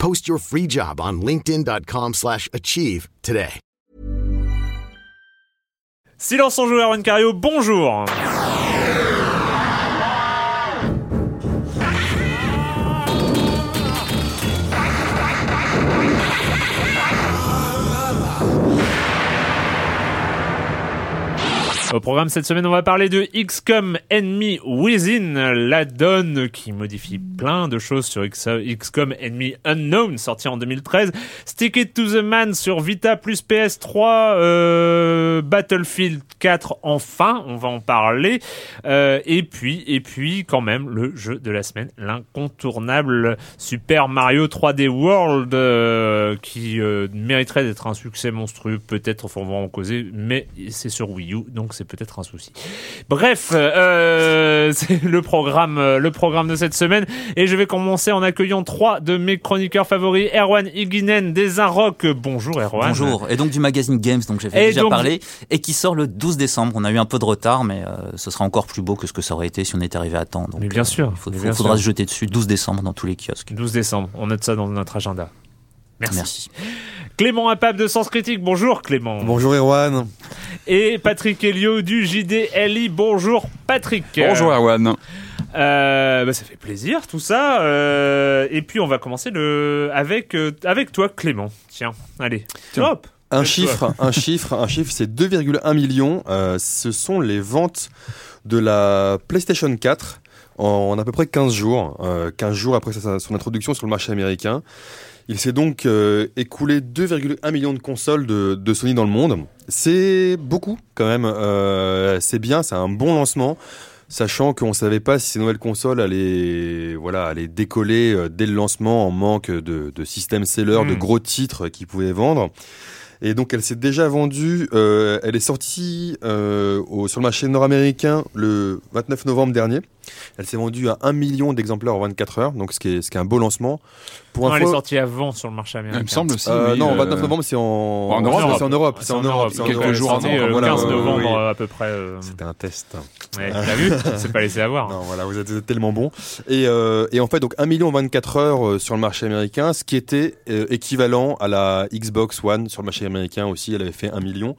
Post your free job on linkedin.com/achieve slash achieve today. Silence en joueur, Cario, bonjour Au programme cette semaine, on va parler de XCOM Enemy Within, la donne qui modifie plein de choses sur XCOM Enemy Unknown, sorti en 2013. Stick It to the Man sur Vita plus PS3, euh, Battlefield 4 enfin, on va en parler. Euh, et puis, et puis quand même le jeu de la semaine, l'incontournable Super Mario 3D World, euh, qui euh, mériterait d'être un succès monstrueux, peut-être, on va en causer, mais c'est sur Wii U, donc c'est peut-être un souci. Bref, euh, c'est le programme, euh, le programme de cette semaine, et je vais commencer en accueillant trois de mes chroniqueurs favoris, Erwan Higinen des. Bonjour Erwan. Bonjour. Et donc du magazine Games, donc j'avais Et déjà donc- parlé, et qui sort le 12 décembre. On a eu un peu de retard, mais euh, ce sera encore plus beau que ce que ça aurait été si on était arrivé à temps. Donc, Mais bien sûr, il faut- bien faudra sûr. se jeter dessus 12 décembre dans tous les kiosques. 12 décembre, on note ça dans notre agenda. Merci. Merci. Clément Apap de Sens Critique, bonjour Clément. Bonjour Erwan. Et Patrick Helio du JDLI, bonjour Patrick. Bonjour Erwan. Euh, bah, ça fait plaisir tout ça. Euh, et puis on va commencer le avec euh, avec toi Clément. Tiens, allez. Tiens. Hop. Un chiffre, un chiffre, un chiffre, c'est 2,1 millions. Euh, ce sont les ventes de la PlayStation 4 en, en à peu près 15 jours, euh, 15 jours après sa- son introduction sur le marché américain. Il s'est donc euh, écoulé 2,1 millions de consoles de, de Sony dans le monde. C'est beaucoup quand même. Euh, c'est bien, c'est un bon lancement. Sachant qu'on ne savait pas si ces nouvelles consoles allaient, voilà, allaient décoller euh, dès le lancement en manque de, de système seller, de Mm. gros titres qu'ils pouvaient vendre. Et donc elle s'est déjà vendue, euh, elle est sortie au- sur le marché nord-américain le 29 novembre dernier. Elle s'est vendue à 1 million d'exemplaires en 24 heures, donc ce qui est, ce qui est un beau lancement. Pour Non, elle est info, sortie avant sur le marché américain. Il me semble aussi. euh, oui, non, euh, 29 novembre c'est en... en Europe. c'est en Europe. C'est en Europe. quelques Europe. jours avant, euh, le Voilà, 15 ouais, novembre euh, à peu près. euh. C'était un test. Ouais, T'as vu C'est pas laissé avoir. Non, voilà, vous êtes, vous êtes tellement bon. Et, euh, et en fait, donc 1 million en 24 heures euh, sur le marché américain, ce qui était euh, équivalent à la Xbox One sur le marché américain aussi, elle avait fait 1 million.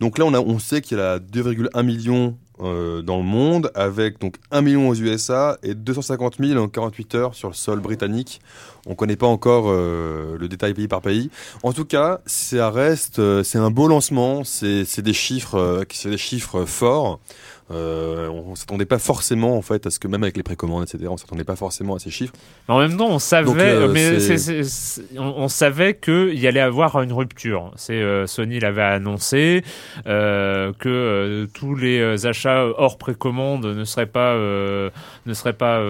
Donc là, on, a, on sait qu'il y a 2,1 millions euh, dans le monde, avec donc 1 million aux USA et 250 000 en 48 heures sur le sol britannique. On connaît pas encore euh, le détail pays par pays. En tout cas, ça reste, euh, c'est un beau lancement. C'est c'est des chiffres, euh, c'est des chiffres forts. Euh, on s'attendait pas forcément en fait à ce que même avec les précommandes, etc. On s'attendait pas forcément à ces chiffres. Mais en même temps, on savait, Donc, euh, mais c'est- c'est- c'est- c'est- on, on savait qu'il y allait avoir une rupture. C'est euh, Sony l'avait annoncé euh, que euh, tous les achats hors précommande ne seraient pas ne seraient pas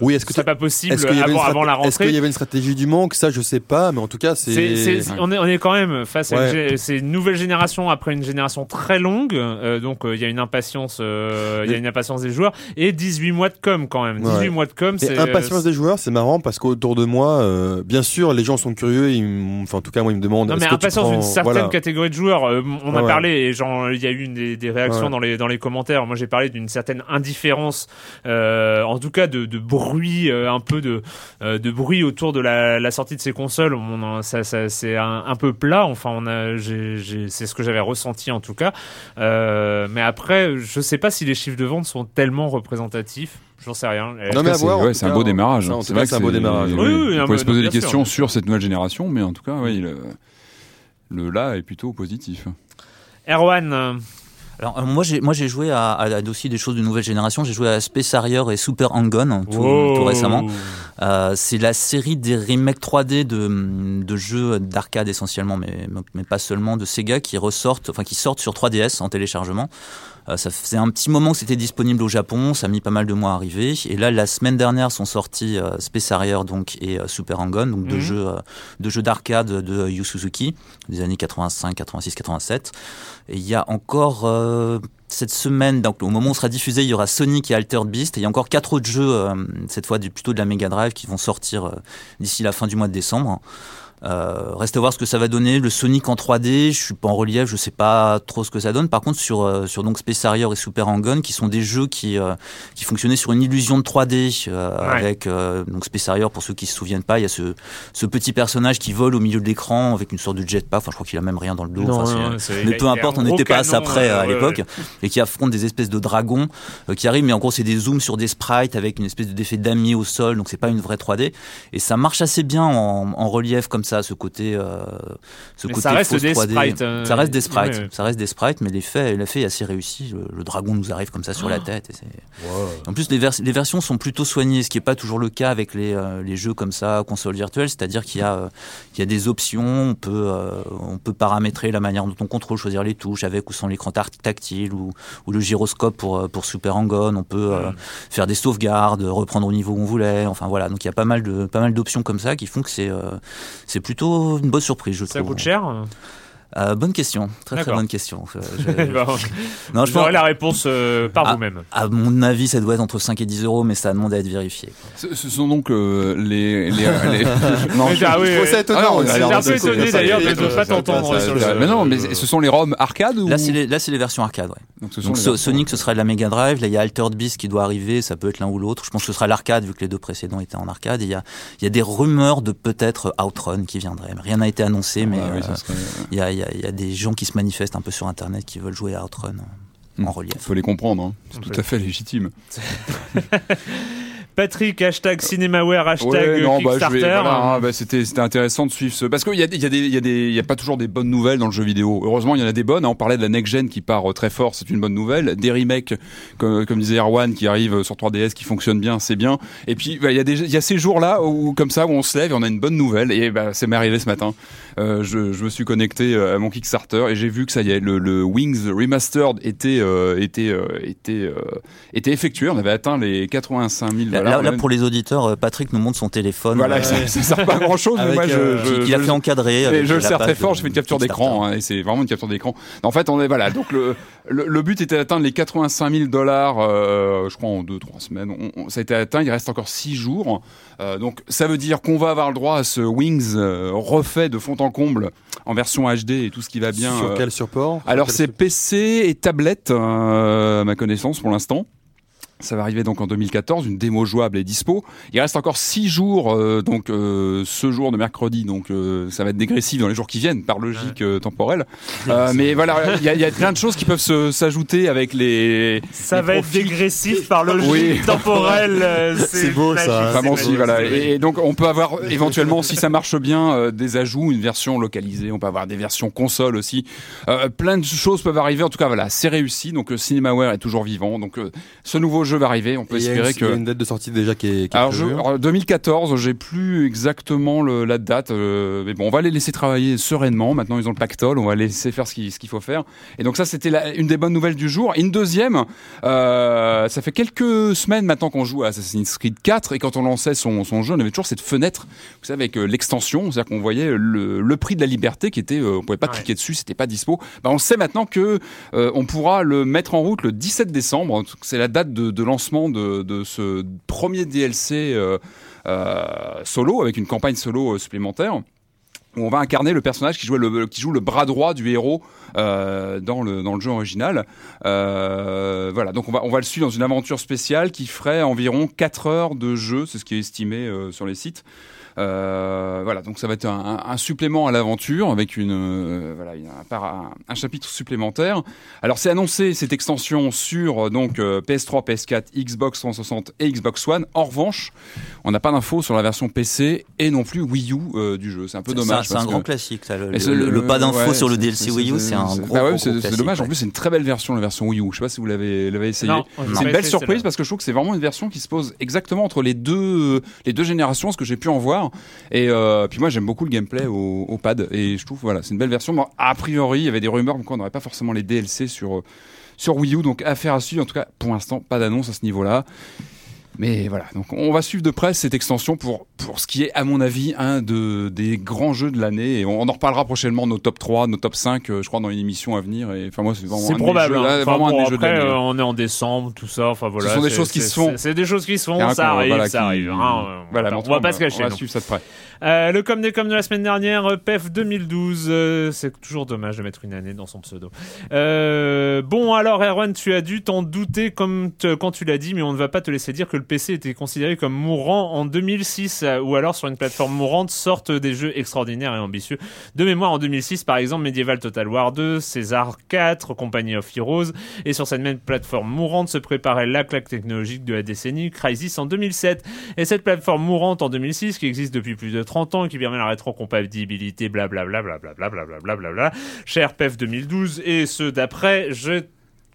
Oui, est-ce que tu- pas possible une avant, la est-ce qu'il rentrée. y avait une stratégie du manque? Ça, je sais pas, mais en tout cas, C'est- c'est. c'est- on, est, on est quand même face à une, c'est une nouvelle génération après une génération très longue, donc il y a une impatience, euh, il y a une impatience des joueurs et 18 mois de com quand même. 18 Ouais. mois de com, c'est impatience des joueurs, c'est marrant parce qu'autour de moi, euh, bien sûr, les gens sont curieux. Ils enfin, en tout cas, moi, ils me demandent. Non mais impatience d'une prends- certaine voilà. catégorie de joueurs. Euh, on a Ouais. parlé et genre il y a eu une des, des réactions Ouais. dans les dans les commentaires. Moi j'ai parlé d'une certaine indifférence, euh, en tout cas de, de bruit, euh, un peu de euh, de bruit autour de la, la sortie de ces consoles. On ça, ça c'est un, un peu plat. Enfin on a, c'est ce que j'avais ressenti en tout cas. Euh, mais après je sais pas si les chiffres de vente sont tellement représentatifs. J'en sais rien. Non, mais à c'est ouais, un beau démarrage. en tout C'est vrai c'est un beau démarrage. Oui, oui, on pourrait se poser des questions sur cette nouvelle génération, mais en tout cas, oui, le, le là est plutôt positif. Erwan. Alors, euh, moi j'ai moi j'ai joué à, à, à aussi des choses de nouvelle génération. J'ai joué à Space Harrier et Super Hang-On tout, wow. tout récemment. Euh, c'est la série des remakes 3D de, de jeux d'arcade essentiellement, mais, mais pas seulement de Sega qui ressortent, enfin qui sortent sur 3DS en téléchargement. Euh, ça faisait un petit moment que c'était disponible au Japon, ça a mis pas mal de mois à arriver. Et là, la semaine dernière sont sortis euh, Space Harrier donc et euh, Super Hang-On, donc deux Mhm. jeux, deux jeux d'arcade de Yu Suzuki des années 85, 86, 87. Et il y a encore euh, cette semaine, donc au moment où on sera diffusé, il y aura Sonic et Altered Beast. Et il y a encore quatre autres jeux, euh, cette fois du- plutôt de la Mega Drive, qui vont sortir euh, d'ici la fin du mois de décembre. Euh, reste à voir ce que ça va donner. Le Sonic en 3D, je suis pas en relief, je sais pas trop ce que ça donne. Par contre, sur euh, sur donc Space Harrier et Super Hang-On, qui sont des jeux qui euh, qui fonctionnaient sur une illusion de 3D, euh, Ouais. avec euh, donc Space Harrier pour ceux qui se souviennent pas, il y a ce ce petit personnage qui vole au milieu de l'écran avec une sorte de jetpack. Enfin, je crois qu'il a même rien dans le dos. Non, Enfin, non, mais peu importe, on n'était pas à ça près euh, à l'époque, ouais. et qui affrontent des espèces de dragons euh, qui arrivent, mais en gros c'est des zooms sur des sprites avec une espèce d'effet damier au sol, donc c'est pas une vraie 3D, et ça marche assez bien en, en relief comme ça, ce côté, euh, ce Mais côté ça reste fausse des 3D. sprites, euh, ça reste des sprites, ouais. ça reste des sprites, mais l'effet, l'effet est assez réussi. Le, le dragon nous arrive comme ça sur la Oh. tête. Et en plus, les, vers- les versions sont plutôt soignées, ce qui n'est pas toujours le cas avec les, euh, les jeux comme ça, console virtuelle. C'est-à-dire qu'il y, a, euh, il y a des options, on peut, euh, on peut paramétrer la manière dont on contrôle, choisir les touches avec ou sans l'écran tactile ou, ou le gyroscope pour, euh, pour Super Hang-On. On peut euh, Mm. faire des sauvegardes, reprendre au niveau où on voulait. Enfin voilà, donc il y a pas mal de pas mal d'options comme ça qui font que c'est euh, c'est plutôt une bonne surprise, je Ça trouve. coûte cher Euh, bonne question, très très bonne question. Euh, je- Bon, non, je Vous aurez pense, la réponse euh, par Ah. vous-même. à mon avis, ça doit être entre 5 et 10 euros, mais ça demande à être vérifié. Ce, ce sont donc euh, les. les, les- non, je- ah oui, Je trouve ça oui. étonnant. Ah non, un peu étonné d'ailleurs de ne pas t'entendre sur le mais non, mais ce sont les ROM arcade ou Là, c'est les, là, c'est les versions arcade, ouais. Donc, ce versions- Sonic, ce sera de la Mega Drive. Là, il y a Altered Beast qui doit arriver. Ça peut être l'un ou l'autre. Je pense que ce sera l'arcade, vu que les deux précédents étaient en arcade. Il y a, il y a des rumeurs de peut-être Outrun qui viendrait. Mais Rien n'a été annoncé, mais il y, a, y il y a des gens qui se manifestent un peu sur Internet qui veulent jouer à Outrun en, Hmm. relief. faut les comprendre, hein. c'est tout à fait légitime. Patrick, hashtag Cinemaware, hashtag Ouais, non, bah, Kickstarter. vais- voilà, hein, bah, c'était c'était intéressant de suivre ce parce qu'il y a, y a des il y a des il y a pas toujours des bonnes nouvelles dans le jeu vidéo. Heureusement, il y en a des bonnes. hein. On parlait de la next gen qui part euh, très fort, c'est une bonne nouvelle. Des remakes comme, comme disait Erwan qui arrivent sur 3DS qui fonctionnent bien, c'est bien. Et puis bah, il y a des y a ces jours-là où comme ça où on se lève et on a une bonne nouvelle et bah c'est m'est arrivé ce matin. Euh, je, je me suis connecté euh, à mon Kickstarter et j'ai vu que ça y est le, le Wings Remastered était euh, était euh, était euh, était effectué. On avait atteint les 85 000 Là, là, pour les auditeurs, euh, Patrick nous montre son téléphone. Voilà, euh, ça, ça sert pas à grand chose, mais moi je, euh, je, a je- fait encadrer. et je le sers très fort, j'ai fait une capture d'écran, hein, et c'est vraiment une capture d'écran. En fait, on est voilà, donc le, le, le but était d'atteindre les 85 000 dollars, euh, je crois en deux trois semaines. On- on- ça a été atteint, il reste encore six jours, Euh, donc ça veut dire qu'on va avoir le droit à ce Wings euh, refait de fond en comble en version HD et tout ce qui va bien. Sur quel support? Alors c'est PC et tablette, euh, à ma connaissance pour l'instant. Ça va arriver donc en 2014, une démo jouable est dispo. Il reste encore six jours, euh, donc euh, ce jour de mercredi, donc euh, ça va être dégressif dans les jours qui viennent, par logique euh, temporelle. Euh, mais voilà, il y a, il y a plein de choses qui peuvent s'ajouter avec les. Ça les va être dégressif par logique Oui. temporelle. C'est beau, ça, Vraiment si voilà et donc on peut avoir éventuellement si ça marche bien euh, des ajouts une version localisée on peut avoir des versions console aussi Euh, plein de choses peuvent arriver en tout cas voilà c'est réussi donc Cinemaware est toujours vivant donc euh, ce nouveau jeu jeu va arriver. On peut Et il y a espérer une- il y a que. une date de sortie déjà qui est, qui est Alors, je, prévue. alors, 2014, j'ai plus exactement le- la date, euh, mais bon, on va les laisser travailler sereinement. Maintenant, ils ont le pactole, on va les laisser faire ce qu'il faut faire. Et donc ça, c'était une des bonnes nouvelles du jour. Et une deuxième, euh, ça fait quelques semaines maintenant qu'on joue à Assassin's Creed 4, et quand on lançait son, son jeu, on avait toujours cette fenêtre, vous savez, avec euh, l'extension, c'est-à-dire qu'on voyait le, le prix de la liberté qui était, euh, on pouvait pas Ouais. cliquer dessus, c'était pas dispo. Ben, on sait maintenant que euh, on pourra le mettre en route le 17 décembre. C'est la date de, de lancement de, de ce premier DLC euh, euh, solo avec une campagne solo euh, supplémentaire. Où on va incarner le personnage qui joue le, qui joue le bras droit du héros dans, le, dans le jeu original. Voilà, donc on va, on va le suivre dans une aventure spéciale qui ferait environ 4 heures de jeu, c'est ce qui est estimé sur les sites. Euh, voilà, donc ça va être un, un- un supplément à l'aventure avec une, euh, voilà, une- un, par- un- un chapitre supplémentaire. Alors c'est annoncé cette extension sur euh, donc euh, PS3, PS4, Xbox 360 et Xbox One. En revanche, on n'a pas d'infos sur la version PC et non plus Wii U euh, du jeu. C'est un peu dommage. C'est un grand que- classique. ça, le, pas d'infos ouais, sur le DLC Wii U, c'est un gros, bah ouais, gros, c'est- gros c'est classique, dommage. En plus, c'est une très belle version, la version Wii U. Je sais pas si vous l'avez l'avez essayé. C'est une belle surprise parce que je trouve que c'est vraiment une version qui se pose exactement entre les deux les deux générations, ce que j'ai pu en voir. Et euh, puis moi, j'aime beaucoup le gameplay au, pad et je trouve voilà, c'est une belle version. A priori, il y avait des rumeurs comme quoi on n'aurait pas forcément les DLC sur euh, sur Wii U, donc affaire à suivre. En tout cas, pour l'instant, pas d'annonce à ce niveau-là. Mais voilà, donc on va suivre de près cette extension pour, pour ce qui est, à mon avis, un de, des grands jeux de l'année. Et on, on en reparlera prochainement, nos top 3, nos top 5, euh, je crois, dans une émission à venir. Et enfin, moi, c'est vraiment un probable. jeux, hein. là, Enfin, vraiment bon, un des jeux de l'année. euh, on est en décembre, tout ça. Enfin voilà. sont des choses qui se font. c'est- des choses qui se font. Ça arrive, voilà, ça qui- arrive. hein. Voilà, on va pas se cacher. On va nous. suivre ça de près. Euh, le comme des comme de la semaine dernière, euh, PEF 2012. euh, c'est toujours dommage de mettre une année dans son pseudo. Bon, alors, Erwan, tu as dû t'en douter comme quand tu l'as dit, mais on ne va pas te laisser dire que le PC était considéré comme mourant en 2006, euh, ou alors sur une plateforme mourante sortent des jeux extraordinaires et ambitieux. De mémoire, en 2006, par exemple, Medieval Total War 2, César 4, Company of Heroes, et sur cette même plateforme mourante se préparait la claque technologique de la décennie, Crysis en 2007. Et cette plateforme mourante en 2006, qui existe depuis plus de 30 ans qui permet la rétrocompatibilité, blablabla, blablabla, blablabla, blablabla, cher PEF 2012 et ceux d'après, je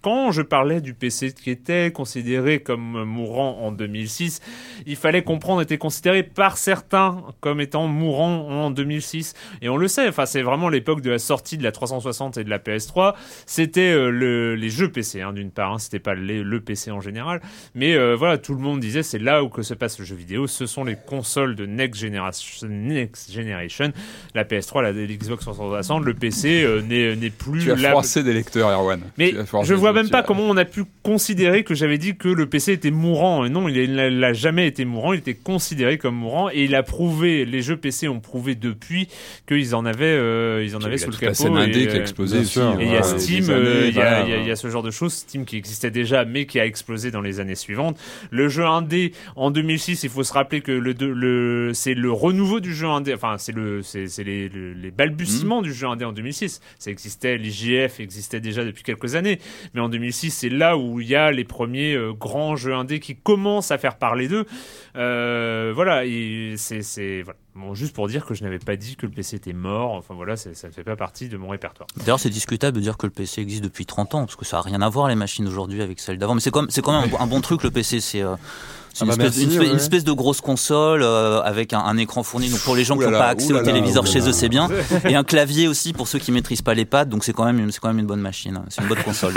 quand je parlais du PC qui était considéré comme mourant en 2006, il fallait comprendre était considéré par certains comme étant mourant en 2006 et on le sait enfin c'est vraiment l'époque de la sortie de la 360 et de la PS3 c'était euh, le, les jeux PC hein, d'une part hein, c'était pas les- le PC en général. Mais euh, voilà tout le monde disait c'est là où que se passe le jeu vidéo. Ce sont les consoles de next generation next generation. La PS3 la Xbox 360 le PC euh, n'est n'est plus Tu as là froissé des lecteurs, Erwan. mais je vois même tu pas as- comment on a pu considérer que j'avais dit que le PC était mourant. Et non, il n'a jamais été mourant, il était considéré comme mourant et il a prouvé, les jeux PC ont prouvé depuis qu'ils en avaient, euh, ils en avaient a sous le la capot. et, qui a explosé aussi. et il y a Steam, euh, il y, a- ce genre de choses, Steam qui existait déjà, mais qui a explosé dans les années suivantes. Le jeu indé en 2006, il faut se rappeler que le, le c'est le renouveau du jeu indé, enfin c'est le c'est les, le- les balbutiements du jeu indé en 2006. Ça existait, l'IGF existait déjà depuis quelques années, mais en 2006, c'est là où il y a les premiers euh, grands jeux indés qui commencent à faire parler d'eux. Euh, voilà, c'est juste pour dire que je n'avais pas dit que le PC était mort. Enfin voilà, ça ne fait pas partie de mon répertoire. D'ailleurs, c'est discutable de dire que le PC existe depuis 30 ans, parce que ça n'a rien à voir les machines d'aujourd'hui avec celles d'avant. Mais c'est quand même, un bon truc, le PC. C'est euh, c'est Ah une, bah espèce, merci, une espèce- ouais. une espèce de grosse console euh, avec un, un écran fourni. Donc pour les gens qui n'ont pas accès au téléviseur chez eux, c'est bien. Et un clavier aussi pour ceux qui maîtrisent pas les pads. Donc c'est quand même, une- c'est quand même une bonne machine. C'est une bonne console,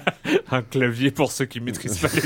un clavier pour ceux qui maîtrisent pas les.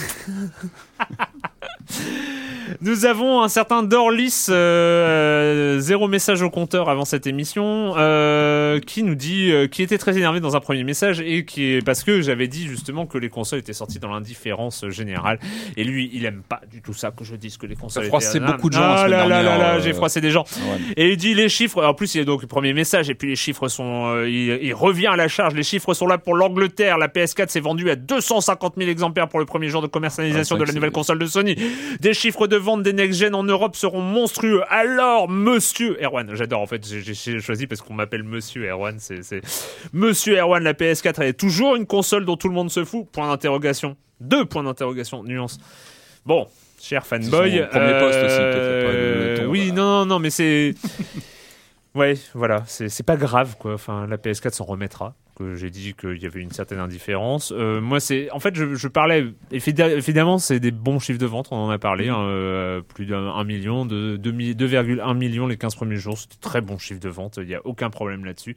Nous avons un certain Dorlis, euh, zéro message au compteur avant cette émission, euh, qui nous dit, euh, qui était très énervé dans un premier message et qui est parce que j'avais dit justement que les consoles étaient sorties dans l'indifférence générale et lui, il aime pas du tout ça que je dise que les consoles. Froissait étaient- beaucoup de gens Ah là là là là, euh, j'ai froissé des gens. Ouais. Et il dit les chiffres. En plus, il y a donc le premier message et puis les chiffres sont. euh, il, il revient à la charge. Les chiffres sont là pour l'Angleterre. La PS4 s'est vendue à 250 000 exemplaires pour le premier jour de commercialisation Ouais, de la vrai nouvelle console de Sony. Des chiffres de vente des next-gen en Europe seront monstrueux. Alors, Monsieur Erwan, j'adore en fait. J'ai choisi parce qu'on m'appelle Monsieur Erwan. C'est Monsieur Erwan. La PS4 est toujours une console dont tout le monde se fout. Point d'interrogation. Deux points d'interrogation. Nuance. Bon. Cher fanboy, premier poste aussi, euh, oui, voilà. non, non, mais c'est, ouais, voilà, c'est pas grave quoi. Enfin, la PS4 s'en remettra. Que j'ai dit qu'il y avait une certaine indifférence. Euh, moi, c'est en fait, je, je parlais évidemment, c'est des bons chiffres de vente, on en a parlé, hein, euh, plus d'un million, de 2,1 millions les 15 premiers jours, c'était très bon chiffre de vente, il n'y a aucun problème là-dessus.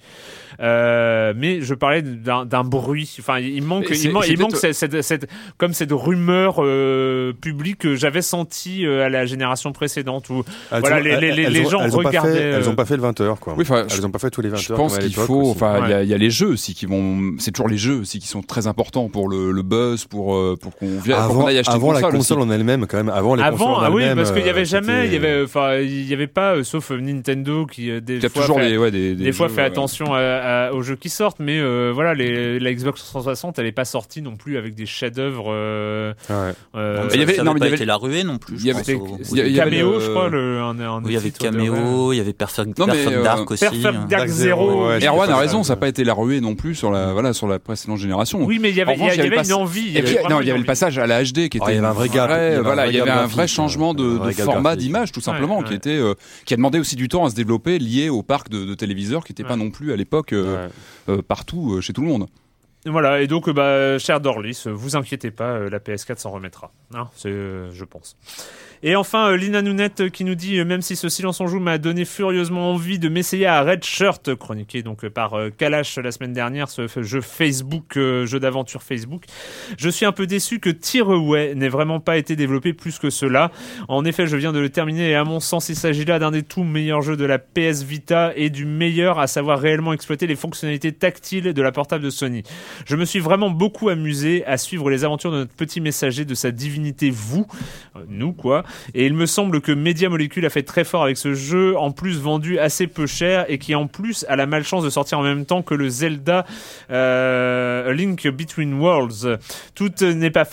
Euh, mais je parlais d'un bruit, enfin, il manque, il, il, manque cette, cette, cette, comme cette rumeur euh, publique que j'avais senti euh, à la génération précédente où voilà, les, les, les, les gens regardaient. elles n'ont pas fait le 20h, quoi. Oui, elles n'ont pas fait tous les 20h. Je pense qu'il faut, enfin, il y, a les jeux aussi qui vont, c'est toujours les jeux aussi qui sont très importants pour le, le buzz, pour, pour qu'on vienne, avant, aille acheter avant la console en elle-même, quand même, avant les avant, consoles ah oui, parce qu'il y avait euh, jamais, il y avait, enfin, il y avait pas, euh, sauf Nintendo qui euh, des Il fois toujours fait, des, ouais, des, des des fois jeux, fait ouais. attention à- à- aux jeux qui sortent, mais euh, voilà, les, la Xbox 360, elle est pas sortie non plus avec des chefs-d'œuvre. Euh, Ouais. euh, Non, mais il y avait- ça non, mais il y pas avait- été la ruée non plus. il y avait- il il le- je crois, le, un, un Oui, il y avait Caméo, il y avait Perfect, Non, mais, Perfect euh, Dark aussi. Perfect hein. Dark Dark Zero. Erwan a raison, ça n'a pas été la ruée non plus sur la, voilà, sur la précédente génération. Oui, mais il y avait, En revanche, il y avait une envie. il y Et avait puis, vraiment non, il y une avait le envie. passage à la HD qui était Ah, il y avait un vrai gap, il y avait un voilà, vrai il y avait un vrai changement de, format d'image tout simplement Ouais, qui était euh, qui a demandé aussi du temps à se développer lié au parc de, de téléviseurs qui n'était pas non plus à l'époque euh, Ouais. euh, partout euh, chez tout le monde. Voilà, et donc, bah, cher Dorlis, vous inquiétez pas, la PS4 s'en remettra. Hein, c'est, euh, je pense. Et enfin, euh, Lina Nounette euh, qui nous dit, euh, même si ce silence en joue m'a donné furieusement envie de m'essayer à Red Shirt, chroniqué donc par Kalash la semaine dernière, ce jeu Facebook, jeu d'aventure Facebook, je suis un peu déçu que Tearaway n'ait vraiment pas été développé plus que cela. En effet, je viens de le terminer et à mon sens, il s'agit là d'un des tout meilleurs jeux de la PS Vita et du meilleur à savoir réellement exploiter les fonctionnalités tactiles de la portable de Sony. Je me suis vraiment beaucoup amusé à suivre les aventures de notre petit messager de sa divinité vous, nous quoi, et il me semble que Media Molecule a fait très fort avec ce jeu, en plus vendu assez peu cher et qui en plus a la malchance de sortir en même temps que le Zelda euh, Link Between Worlds. Tout n'est pas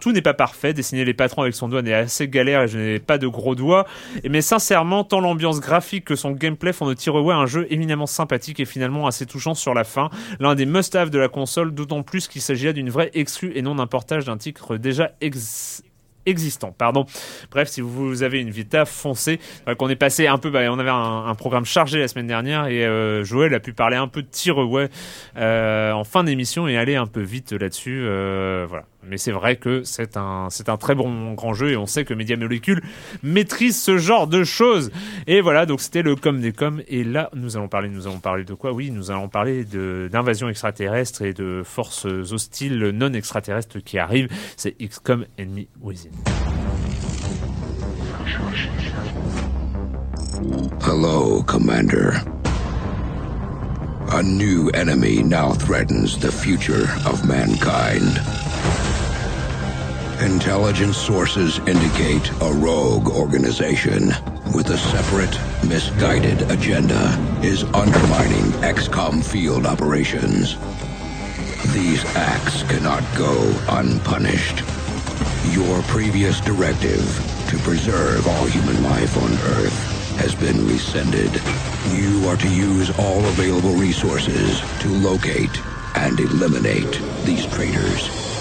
tout n'est pas parfait. Dessiner les patrons avec son doigt n'est assez galère et je n'ai pas de gros doigts. Mais sincèrement, tant l'ambiance graphique que son gameplay font de Tearaway un jeu éminemment sympathique et finalement assez touchant sur la fin. L'un des must-have de la console, d'autant plus qu'il s'agit là d'une vraie exclue et non d'un portage d'un titre déjà ex- existant. Pardon. Bref, si vous avez une Vita, foncez. Vrai qu'on est passé un peu, bah, on avait un, programme chargé la semaine dernière et euh, Joël a pu parler un peu de Tearaway euh, en fin d'émission et aller un peu vite là-dessus. euh, voilà. Mais c'est vrai que c'est un, c'est un très bon grand jeu et on sait que Media Molecule maîtrise ce genre de choses. Et voilà, donc c'était le com des coms. Et là, nous allons parler, nous allons parler de quoi? Oui, nous allons parler de, d'invasion extraterrestre et de forces hostiles non extraterrestres qui arrivent. C'est XCOM Enemy Within. Hello, Commander. A new enemy now threatens the future of mankind. Intelligence sources indicate a rogue organization with a separate, misguided agenda is undermining XCOM field operations. These acts cannot go unpunished. Your previous directive to preserve all human life on Earth has been rescinded. You are to use all available resources to locate and eliminate these traitors.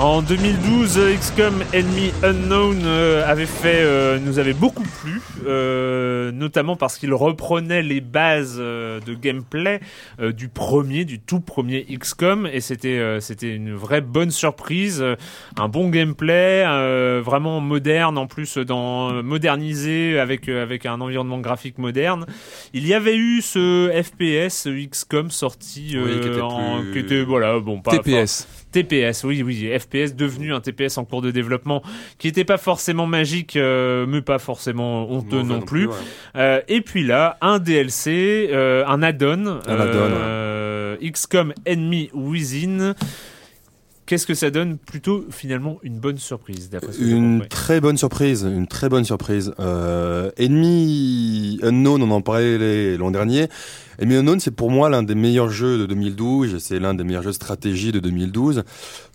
En 2012, XCOM Enemy Unknown euh, avait fait, euh, nous avait beaucoup plu, euh, notamment parce qu'il reprenait les bases euh, de gameplay euh, du premier, du tout premier XCOM, et c'était euh, c'était une vraie bonne surprise, euh, un bon gameplay, euh, vraiment moderne en plus, dans modernisé avec euh, avec un environnement graphique moderne. Il y avait eu ce FPS XCOM sorti Oui, qui euh, était en- plus- qui était voilà bon pas TPS. TPS, oui, oui, FPS devenu un TPS en cours de développement, qui n'était pas forcément magique, euh, mais pas forcément honteux non, plus. ouais. Euh, et puis là, un DLC, euh, un add-on, Un add-on, euh, XCOM Enemy Within. Qu'est-ce que ça donne? Plutôt finalement une bonne surprise, d'après ce que Une très bonne surprise, une très bonne surprise. Enemy Unknown, on en parlait l'an dernier. Enemy Unknown, c'est pour moi l'un des meilleurs jeux de 2012. C'est l'un des meilleurs jeux de stratégie de 2012.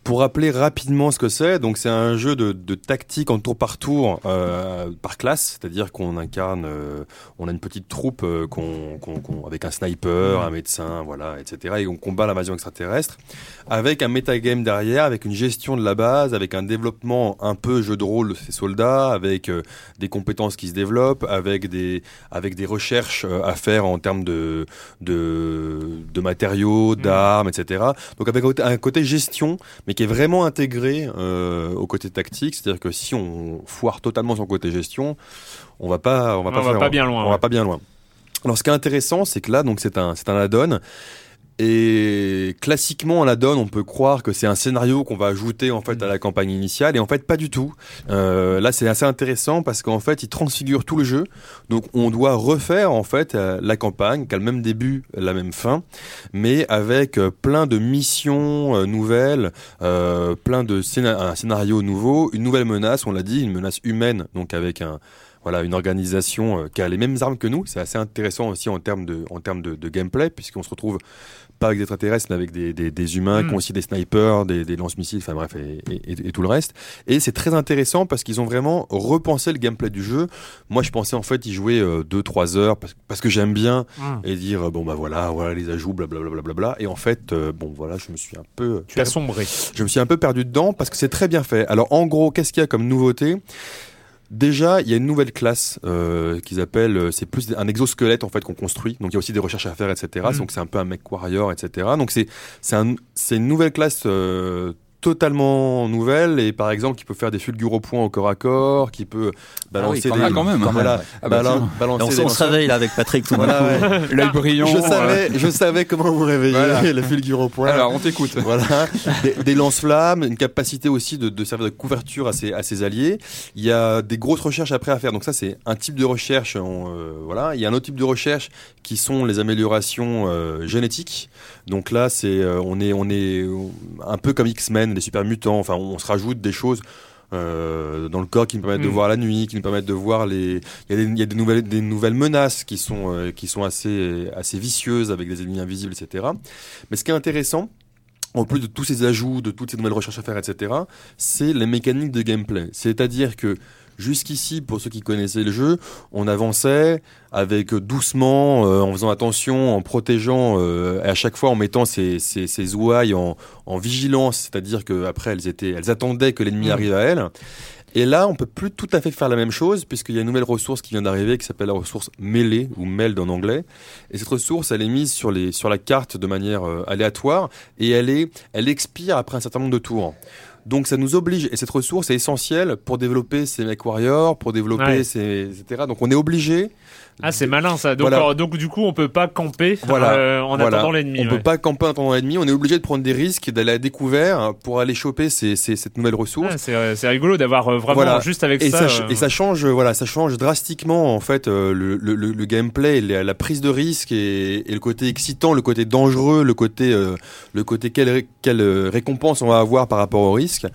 Pour rappeler rapidement ce que c'est, donc c'est un jeu de, tactique en tour par tour, euh, par classe, c'est-à-dire qu'on incarne, euh, on a une petite troupe euh, qu'on, qu'on- qu'on- avec un sniper, un médecin, voilà, etc. Et on combat l'invasion extraterrestre, avec un metagame derrière, avec une gestion de la base, avec un développement un peu jeu de rôle de ces soldats, avec euh, des compétences qui se développent, avec des, avec des recherches euh, à faire en termes de, de, de matériaux, d'armes, etc. Donc avec un côté- gestion, mais qui est vraiment intégré euh, au côté tactique. C'est-à-dire que si on foire totalement son côté gestion, on va pas, on va On pas, va faire- pas bien loin, On ouais. va pas bien loin. Alors ce qui est intéressant, c'est que là, donc c'est un, c'est un add-on. Et classiquement, un add-on, on peut croire que c'est un scénario qu'on va ajouter en fait à la campagne initiale, et en fait pas du tout. Euh, là, c'est assez intéressant parce qu'en fait, il transfigure tout le jeu. Donc, on doit refaire en fait euh, la campagne, qui a le même début, la même fin, mais avec euh, plein de missions nouvelles, euh, plein de scéna- un scénario nouveau, une nouvelle menace. On l'a dit, une menace humaine, donc avec un voilà, une organisation qui a les mêmes armes que nous. C'est assez intéressant aussi en termes de, en termes de, de gameplay, puisqu'on se retrouve pas avec des extraterrestres, mais avec des, des, des humains Mm. qui ont aussi des snipers, des, des lance-missiles, enfin bref, et, et- et tout le reste. Et c'est très intéressant parce qu'ils ont vraiment repensé le gameplay du jeu. Moi, je pensais en fait y jouer 2-3 heures parce, parce que j'aime bien Hum. et dire euh, bon bah voilà, voilà les ajouts, blablabla. Bla, bla, bla. Et en fait, euh, bon voilà, je me suis un peu Tu as sombré. je me suis un peu perdu dedans parce que c'est très bien fait. Alors en gros, qu'est-ce qu'il y a comme nouveauté? Déjà, il y a une nouvelle classe euh, qu'ils appellent, euh, c'est plus un exosquelette en fait qu'on construit. Donc il y a aussi des recherches à faire, etc. Mhm. Donc c'est un peu un mech warrior, etc. Donc c'est c'est un, c'est une nouvelle classe euh, totalement nouvelle et par exemple qui peut faire des fulgures au point au corps à corps, qui peut balancer quand des, quand même. voilà, Ah bah, bala- tiens. balancer on, des se- on se lanceurs. réveille là avec Patrick tout Voilà, ouais. L'œil brillant. Je savais, je savais comment vous réveiller, Voilà. le fulgure au point. Alors, on t'écoute. Voilà, des, des lance-flammes, une capacité aussi de, de servir de couverture à ses, à ses alliés. Il y a des grosses recherches après à faire. Donc ça, c'est un type de recherche. on, euh, voilà, il y a un autre type de recherche qui sont les améliorations euh, génétiques. Donc là, c'est euh, on est on est un peu comme X-Men, les super mutants. Enfin, on, se rajoute des choses. euh, dans le corps qui nous permettent de Mm. voir la nuit, qui nous permettent de voir les. Il y a des, il y a des nouvelles, des nouvelles menaces qui sont euh, qui sont assez assez vicieuses avec des ennemis invisibles, etc. Mais ce qui est intéressant, en plus de tous ces ajouts, de toutes ces nouvelles recherches à faire, etc., c'est les mécaniques de gameplay. C'est-à-dire que jusqu'ici, pour ceux qui connaissaient le jeu, on avançait avec doucement, euh, en faisant attention, en protégeant, euh, et à chaque fois en mettant ces ouailles en, en vigilance, c'est-à-dire qu'après elles étaient, elles attendaient que l'ennemi Mm. arrive à elles. Et là, on peut plus tout à fait faire la même chose puisqu'il y a une nouvelle ressource qui vient d'arriver qui s'appelle la ressource mêlée ou meld en anglais. Et cette ressource, elle est mise sur les sur la carte de manière euh, aléatoire et elle est elle expire après un certain nombre de tours. Donc ça nous oblige et cette ressource est essentielle pour développer ces warriors, pour développer Ouais. ces etc. Donc on est obligé. Ah, c'est malin ça. Donc, Voilà. euh, donc du coup, on peut pas camper Voilà. euh, en Voilà. attendant l'ennemi. On ouais. peut pas camper en attendant l'ennemi. On est obligé de prendre des risques, d'aller à découvert pour aller choper ces, ces- cette nouvelle ressource. Ah, c'est c'est rigolo d'avoir euh, vraiment juste avec Et ça. ça, euh, et ça change, euh, voilà, ça change drastiquement en fait euh, le, le, le- le gameplay, la, la prise de risque et, et le côté excitant, le côté dangereux, le côté, euh, le côté quelle, quelle euh, récompense on va avoir par rapport au risque.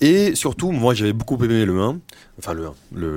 Et surtout, moi j'avais beaucoup aimé le 1, enfin le 1, le,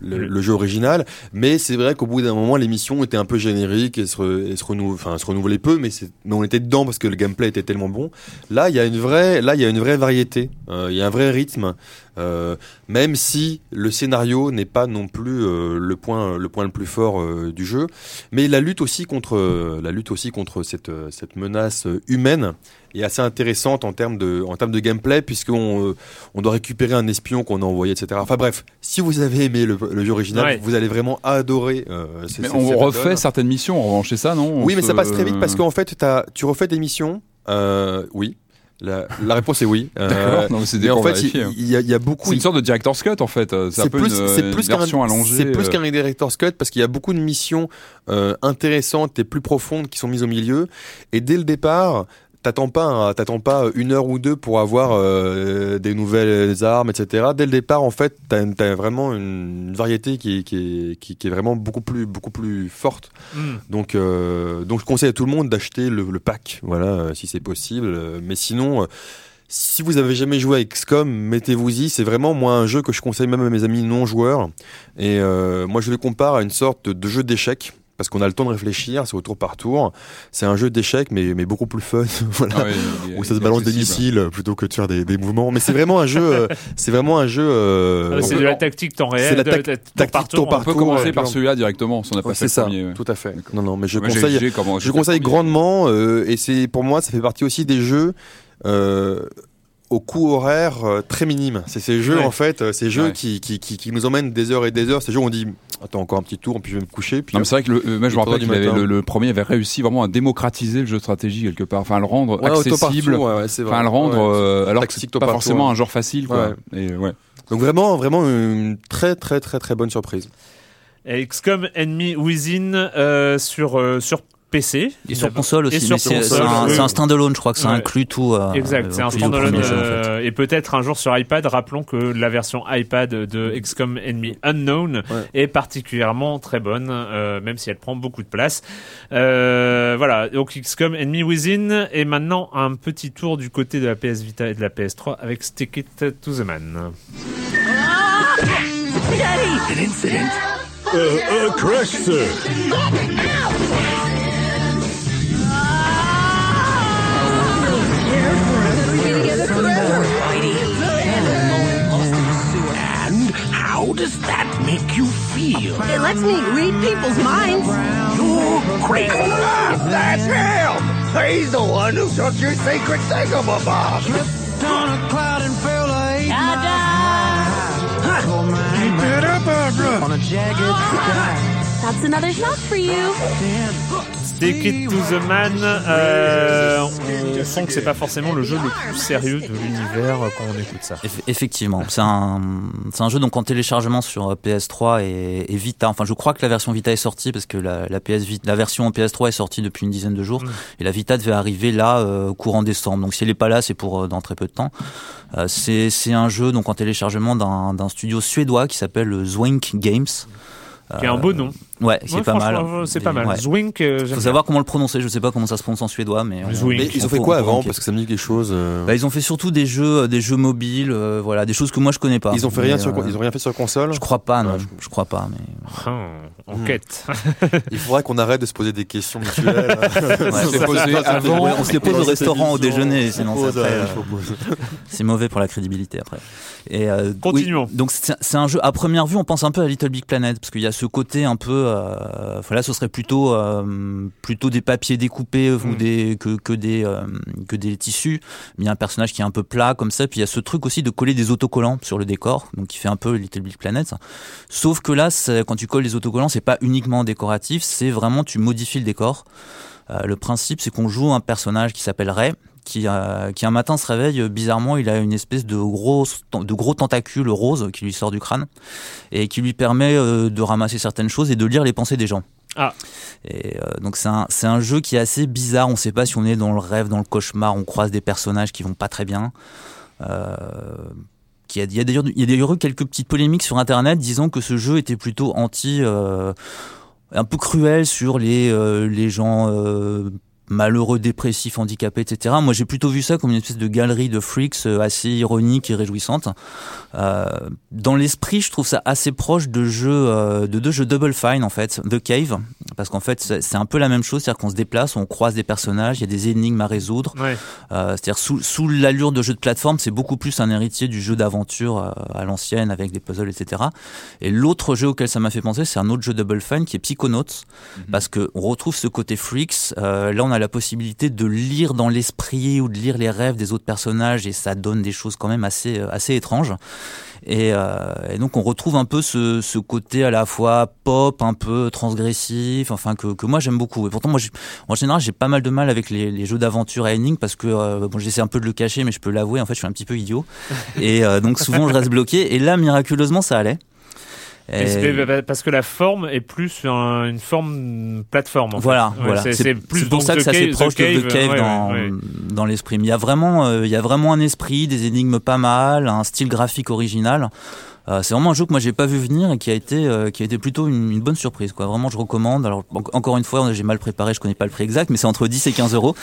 le, jeu original, mais c'est vrai qu'au bout d'un moment, les missions étaient un peu génériques et se, re- et se, renou- enfin, se renouvelaient peu, mais, on était dedans parce que le gameplay était tellement bon. Là, il y a une vraie, là, il y a une vraie variété, Euh, il y a un vrai rythme. Euh, même si le scénario n'est pas non plus euh, le point le point le plus fort du jeu, mais la lutte aussi contre la lutte aussi contre cette cette menace humaine est assez intéressante en termes de en termes de gameplay puisqu'on on doit récupérer un espion qu'on a envoyé etc. Enfin bref, si vous avez aimé le, le jeu original, Ouais. vous allez vraiment adorer. Euh, ces- Mais ces- on refait certaines missions, en revanche, c'est ça, non? Oui, On mais ça se- passe très vite parce qu'en fait, tu refais des missions. Euh, oui. La, la réponse est oui. Euh, D'accord, non, mais c'est des mais en fait, hein. il y, a- il y a beaucoup. C'est une sorte de director's cut en fait. C'est plus, une, plus qu'un, c'est plus euh, qu'un director's cut parce qu'il y a beaucoup de missions euh, intéressantes et plus profondes qui sont mises au milieu. Et dès le départ, t'attends pas, un- t'attends pas une heure ou deux pour avoir euh, des nouvelles armes, etc. Dès le départ, en fait, t'as, vraiment une, variété qui, est- qui, est, qui, qui est vraiment beaucoup plus, beaucoup plus forte. hmm. Donc, euh, donc je conseille à tout le monde d'acheter le, le pack, voilà, euh, si c'est possible. Mais sinon, si vous avez jamais joué à XCOM, mettez-vous-y. C'est vraiment moi un jeu que je conseille même à mes amis non joueurs. Et euh, moi, je le compare à une sorte de jeu d'échecs. Parce qu'on a le temps de réfléchir, c'est au tour par tour. C'est un jeu d'échecs, mais, mais beaucoup plus fun. voilà. ah où ça se balance des missiles plutôt que de faire des, des mouvements. Mais c'est vraiment un jeu. euh, c'est vraiment un jeu. euh, Ah, c'est de la tactique temps réel. c'est la de- tac- de- tour tactique par tour On peut tour, commencer ouais, par celui-là directement, si on n'a pas Ouais, fait c'est le ça, premier. ouais. tout à fait. Non, non, mais je Moi, conseille. Je conseille grandement, euh, et c'est pour moi, ça fait partie aussi des jeux euh, au coût horaire euh, très minime. C'est ces jeux Ouais. en fait, euh, ces jeux Ouais. qui, qui, qui, qui nous emmènent des heures et des heures. Ces jeux où on dit attends encore un petit tour, puis je vais me coucher. Puis Non, mais c'est vrai que le, euh, moi je me rappelle le, le premier avait réussi vraiment à démocratiser le jeu de stratégie quelque part, enfin à le rendre Ouais, accessible, enfin à le rendre Ouais. euh, alors que c'est pas forcément un genre facile quoi. Et ouais. Donc vraiment, vraiment une très très très très bonne surprise. XCOM Enemy Within euh, sur, euh, sur PC. Et sur console aussi, c'est un, un standalone, je crois que ça Ouais. inclut tout. euh, Exact, c'est un inclut le standalone premier jeu, en fait. euh, et peut-être un jour sur iPad. Rappelons que la version iPad de XCOM Enemy Unknown est particulièrement très bonne, euh, même si elle prend beaucoup de place. Euh, voilà, donc XCOM Enemy Within et maintenant un petit tour du côté de la PS Vita et de la PS3 avec Stick It to the Man. An incident? Uh, uh, correct, sir. does that make you feel? It lets me read people's minds. You crazy. Ah, that's him! He's the one who took your sacred thingamabob! Slipped on a cloud and fell eight miles high. Keep it up, Barbara. On a jagged oh, sky. Ah. That's another shot for you. Stick It to the Man, euh, on sent que c'est pas forcément le jeu le plus sérieux de l'univers quand on écoute ça. Eff- Effectivement, c'est un, un jeu donc en téléchargement sur euh, PS3 et, et Vita. Enfin, je crois que la version Vita est sortie parce que la, la PS Vita- la version PS3 est sortie depuis une dizaine de jours et la Vita devait arriver là euh, courant décembre. Donc si elle est pas là, c'est pour euh, dans très peu de temps. Euh, c'est un jeu donc en téléchargement d'un studio suédois qui s'appelle Zwink Games. Qui est un beau nom. Ouais, c'est Ouais, pas mal. C'est pas mal. Ouais. Zwink, euh, Faut bien. savoir comment le prononcer. Je sais pas comment ça se prononce en suédois, mais Zwink. Mais ils ont on fait quoi avant. Parce que ça me dit quelque chose. euh. Bah, ils ont fait surtout des jeux, euh, des jeux mobiles, euh, voilà, des choses que moi je connais pas. Ils ont fait rien sur, euh, ils ont rien fait sur console. Je crois pas, non. Ouais, je- je... crois pas, mais. Hum, enquête. Il faudrait qu'on arrête de se poser des questions mutuelles. Se les avant. On se les pose au restaurant au déjeuner, sinon c'est euh, mauvais pour la crédibilité après. Et euh, Continuons. donc c'est un jeu à première vue, on pense un peu à Little Big Planet parce qu'il y a ce côté un peu. Euh, voilà, ce serait plutôt euh, plutôt des papiers découpés ou Mm. des que que des euh, que des tissus. Mais il y a un personnage qui est un peu plat comme ça, puis il y a ce truc aussi de coller des autocollants sur le décor, donc qui fait un peu Little Big Planet. Sauf que là, quand tu colles les autocollants, c'est pas uniquement décoratif, c'est vraiment tu modifies le décor. Euh, le principe, c'est qu'on joue un personnage qui s'appelle Ray, qui, qui un matin se réveille euh, bizarrement, il a une espèce de gros, de gros tentacule rose qui lui sort du crâne et qui lui permet euh, de ramasser certaines choses et de lire les pensées des gens. Ah. Et euh, donc c'est un, un jeu qui est assez bizarre. On ne sait pas si on est dans le rêve, dans le cauchemar. On croise des personnages qui vont pas très bien. Euh, il y a d'ailleurs il y a d'ailleurs eu quelques petites polémiques sur internet disant que ce jeu était plutôt anti euh, un peu cruel sur les euh, les gens euh, malheureux, dépressifs, handicapés, etc. Moi, j'ai plutôt vu ça comme une espèce de galerie de freaks euh, assez ironique et réjouissante. Euh, dans l'esprit, je trouve ça assez proche de jeux, euh, de deux jeux Double Fine en fait, The Cave, parce qu'en fait, c'est un peu la même chose, c'est-à-dire qu'on se déplace, on croise des personnages, il y a des énigmes à résoudre. Ouais. Euh, c'est-à-dire sous, sous l'allure de jeu de plateforme, c'est beaucoup plus un héritier du jeu d'aventure euh, à l'ancienne avec des puzzles, etc. Et l'autre jeu auquel ça m'a fait penser, c'est un autre jeu Double Fine qui est Psychonauts, parce que on retrouve ce côté freaks. Euh, là, on a la possibilité de lire dans l'esprit ou de lire les rêves des autres personnages, et ça donne des choses quand même assez euh, assez étranges. Et, euh, et donc on retrouve un peu ce, côté à la fois pop, un peu transgressif, enfin que, que moi j'aime beaucoup. Et pourtant moi, en général, j'ai pas mal de mal avec les, jeux d'aventure à énigmes parce que euh, bon, j'essaie un peu de le cacher, mais je peux l'avouer, en fait, je suis un petit peu idiot. Et donc souvent je reste bloqué. Et là, miraculeusement, ça allait. Et c'est- Parce que la forme est plus un- une forme plateforme. en fait. Voilà, Ouais, voilà. C'est pour ça que assez Cave- proche The de The Cave ouais, dans, ouais, ouais. dans l'esprit. Mais il y a vraiment, euh, il y a vraiment un esprit, des énigmes pas mal, un style graphique original. Euh, c'est vraiment un jeu que moi j'ai pas vu venir et qui a été, euh, qui a été plutôt une, une bonne surprise. Quoi. Vraiment, je recommande. Alors en- encore une fois, j'ai mal préparé, je connais pas le prix exact, mais c'est entre 10 et 15 euros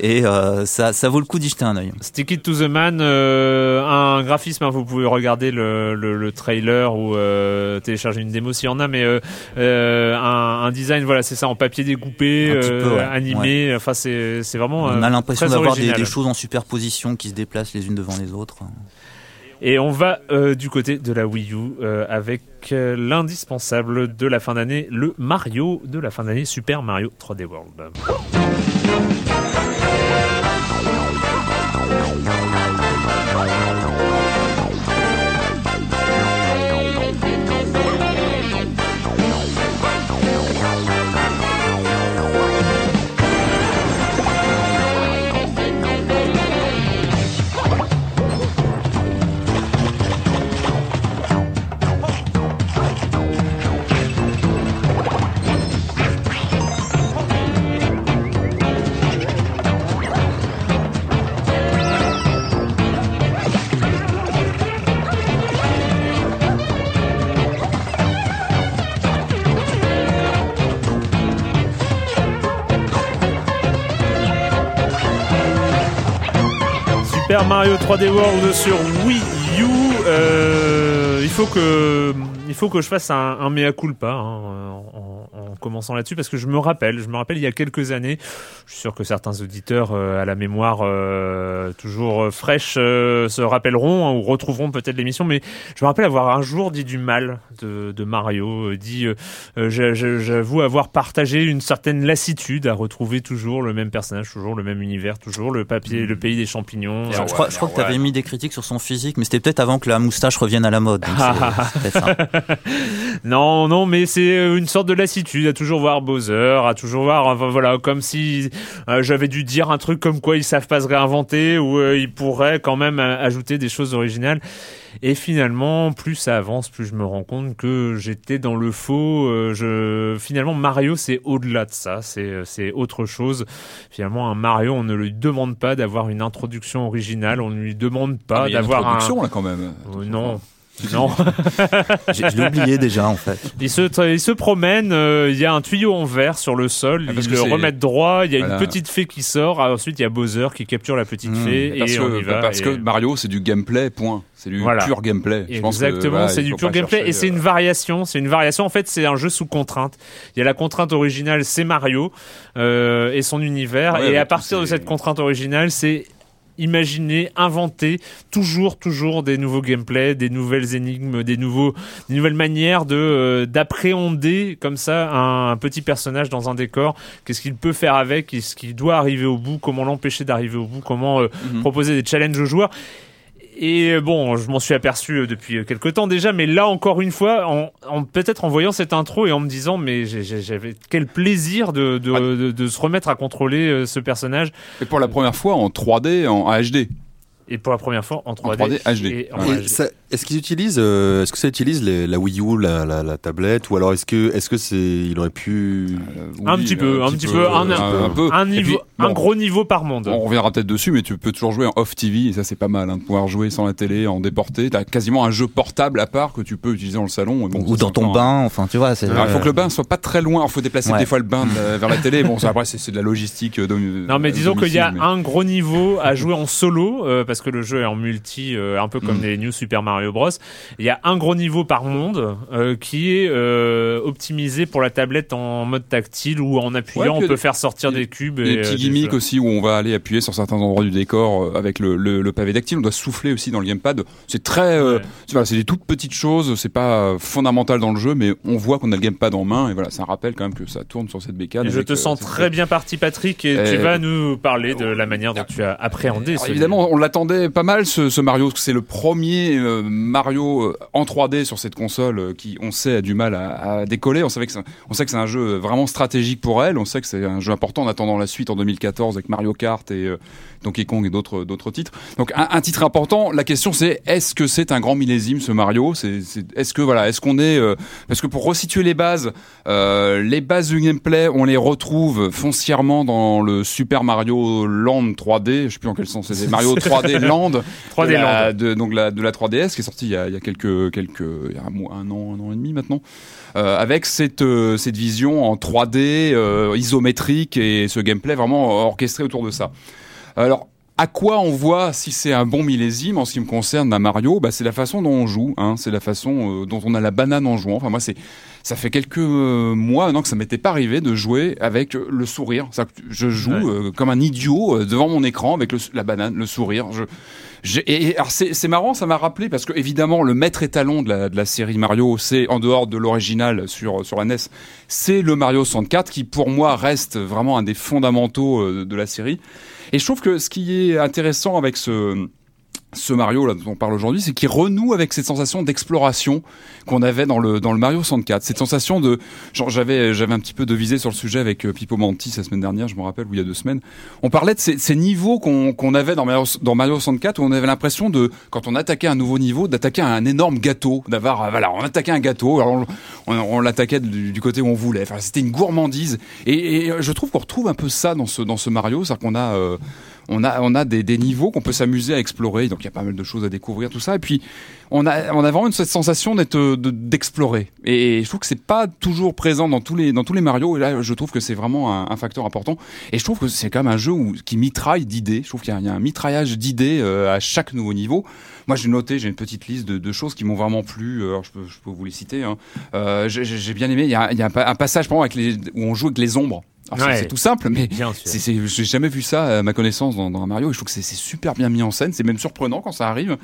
et euh, ça, ça vaut le coup d'y jeter un œil. Stick It to the Man, euh, un graphisme, hein, vous pouvez regarder le, le, le trailer ou euh, télécharger une démo s'il y en a, mais un, un design, voilà, c'est ça, en papier découpé, euh, peu, ouais. animé, enfin c'est c'est vraiment. On a l'impression d'avoir des, des choses en superposition qui se déplacent les unes devant les autres. Et on va euh, du côté de la Wii U euh, avec euh, l'indispensable de la fin d'année, le Mario de la fin d'année, Super Mario 3D World. Mario 3D World sur Wii U. Euh, il faut que je fasse un, mea culpa hein, commençant là-dessus parce que je me rappelle, je me rappelle il y a quelques années, je suis sûr que certains auditeurs euh, à la mémoire euh, toujours euh, fraîche euh, se rappelleront hein, ou retrouveront peut-être l'émission, mais je me rappelle avoir un jour dit du mal de, de Mario, euh, dit j'avoue avoir partagé une certaine lassitude à retrouver toujours le même personnage, toujours le même univers, toujours le papier, le pays des champignons. Je crois, je crois que tu avais mis des critiques sur son physique, mais c'était peut-être avant que la moustache revienne à la mode. donc c'est- c'est peut-être ça. non, non, mais c'est une sorte de lassitude à toujours voir Bowser, à toujours voir, enfin, voilà, comme si euh, j'avais dû dire un truc comme quoi ils savent pas se réinventer ou euh, ils pourraient quand même euh, ajouter des choses originales. Et finalement, plus ça avance, plus je me rends compte que j'étais dans le faux. euh, je finalement Mario, c'est au-delà de ça, c'est autre chose. Finalement, un Mario, on ne lui demande pas d'avoir une introduction originale, on ne lui demande Ah, pas mais il y a une d'avoir un introduction, là quand même. Non. Non. J'ai- Je l'ai oublié déjà en fait. Il se, il se promène, euh, il y a un tuyau en verre sur le sol, Ah, parce il que le c'est- remet droit, il y a Voilà. une petite fée qui sort, ah, ensuite il y a Bowser qui capture la petite Mmh. fée parce et que, on y va. parce et- que Mario, c'est du gameplay, point. C'est du Voilà. pur gameplay. Je pense que, Exactement, c'est du pur gameplay chercher, et c'est euh, une variation. C'est une variation. En fait, c'est un jeu sous contrainte. Il y a la contrainte originale, c'est Mario euh, et son univers. Ouais, et à partir de cette contrainte originale, c'est imaginer, inventer toujours, toujours des nouveaux gameplays, des nouvelles énigmes, des nouveaux, des nouvelles manières de euh, d'appréhender comme ça un, un petit personnage dans un décor. Qu'est-ce qu'il peut faire avec? Qu'est-ce qu'il doit arriver au bout? Comment l'empêcher d'arriver au bout? Comment euh, Mhm. proposer des challenges aux joueurs? Et euh, bon, je m'en suis aperçu euh, depuis euh, quelques temps déjà, mais là encore une fois, en, en- peut-être en voyant cette intro et en me disant, mais j'avais quel plaisir de, de, de, de se remettre à contrôler ce personnage. Et pour la première fois en 3D, en HD. Et pour la première fois en 3D. 3D HD. et en Ouais. HD. Et ça- Est-ce qu'ils utilisent, euh, est-ce que ça utilise les- la Wii U, la, la, la tablette, ou alors est-ce que, est-ce que c'est, il aurait pu, Un petit peu, un petit peu, un- un, peu. Un, niveau, puis, un gros niveau par monde. On reviendra peut-être dessus, mais tu peux toujours jouer en off TV et ça c'est pas mal, hein, de pouvoir jouer sans la télé, en déporté. T'as quasiment un jeu portable à part que tu peux utiliser dans le salon. Bon, Ou dans ton bain, enfin tu vois. il faut que le bain soit pas très loin. Il faut déplacer Ouais. des fois le bain de- vers la télé. Bon, ça, après c'est c'est de la logistique. euh, dom- Non mais euh, disons qu'il y a mais- un gros niveau à jouer en solo euh, parce que le jeu est en multi euh, un peu comme Mm. les New Super Mario Bros. Il y a un gros niveau par monde euh, qui est euh, optimisé pour la tablette en mode tactile ou en appuyant Ouais, on peut faire sortir des cubes. des petits euh, des gimmicks choses. aussi où on va aller appuyer sur certains endroits du décor avec le, le, le pavé tactile. On doit souffler aussi dans le gamepad. C'est très, Ouais. c'est des toutes petites choses. C'est pas fondamental dans le jeu, mais on voit qu'on a le gamepad en main et voilà, ça rappelle quand même que ça tourne sur cette bécane. Et je te sens très bien parti Patrick et tu Euh, vas nous parler de la manière dont tu as appréhendé Alors, ce évidemment, on l'attendait pas mal ce, ce Mario, parce que c'est le premier Mario euh, en 3D sur cette console euh, qui, on sait, a du mal à, à décoller. On savait que on sait que c'est un jeu vraiment stratégique pour elle. On sait que c'est un jeu important en attendant la suite en 2014 avec Mario Kart et euh, Donkey Kong et d'autres d'autres titres. Donc un, un titre important. La question c'est est-ce que c'est un grand millésime ce Mario? Est-ce que voilà, est-ce qu'on est euh, parce que pour resituer les bases, euh, les bases du gameplay, on les retrouve foncièrement dans le Super Mario Land 3D. Je sais plus en quel sens c'est. Mario 3D Land, 3D de la, Land. de, donc la, de la 3DS qui est sortie il y a, il y a quelques quelques il y a un, mois- un an un an et demi maintenant. Euh, avec cette euh, cette vision en 3D euh, isométrique et ce gameplay vraiment orchestré autour de ça. Alors à quoi on voit si c'est un bon millésime en ce qui me concerne d'un Mario? Bah, C'est la façon dont on joue, hein, c'est la façon euh, dont on a la banane en jouant. Enfin moi c'est ça fait quelques euh, mois maintenant que ça m'était pas arrivé de jouer avec le sourire. Je joue Ouais. euh, comme un idiot devant mon écran avec le, la banane, le sourire. Je, et, alors c'est, c'est marrant, ça m'a rappelé parce que évidemment le maître étalon de la, de la série Mario, c'est en dehors de l'original sur sur la NES, c'est le Mario 64 qui pour moi reste vraiment un des fondamentaux euh, de la série. Et je trouve que ce qui est intéressant avec ce ce Mario là dont on parle aujourd'hui, c'est qu'il renoue avec cette sensation d'exploration qu'on avait dans le dans le Mario 64. Cette sensation de j'avais j'avais un petit peu devisé sur le sujet avec euh, Pipo Mantis la semaine dernière, je me rappelle ou il y a deux semaines. On parlait de ces, niveaux qu'on qu'on avait dans Mario, dans Mario 64 où on avait l'impression de quand on attaquait un nouveau niveau d'attaquer un énorme gâteau, d'avoir euh, voilà on attaquait un gâteau, on, l'attaquait du, côté où on voulait. C'était une gourmandise et, et je trouve qu'on retrouve un peu ça dans ce dans ce Mario, c'est-à-dire qu'on a euh, on a on a des, des niveaux qu'on peut s'amuser à explorer. Donc il y a pas mal de choses à découvrir, tout ça. Et puis on a on a vraiment cette sensation d'être euh, de- d'explorer. Et je trouve que c'est pas toujours présent dans tous les dans tous les Mario. Et là, je trouve que c'est vraiment un, facteur important. Et je trouve que c'est quand même un jeu où, qui mitraille d'idées. Je trouve qu'il y, a- un mitraillage d'idées euh, à chaque nouveau niveau. Moi, j'ai noté, j'ai une petite liste de, de choses qui m'ont vraiment plu. Euh, Alors, je peux, je peux vous les citer. Hein. Euh, j'ai- bien aimé. Il y a, il y a un, un passage, par exemple, avec les, où on joue avec les ombres. C'est- Ouais. C'est tout simple, mais j'ai jamais vu ça à ma connaissance dans, Mario. Et je trouve que c'est, super bien mis en scène. C'est même surprenant quand ça arrive.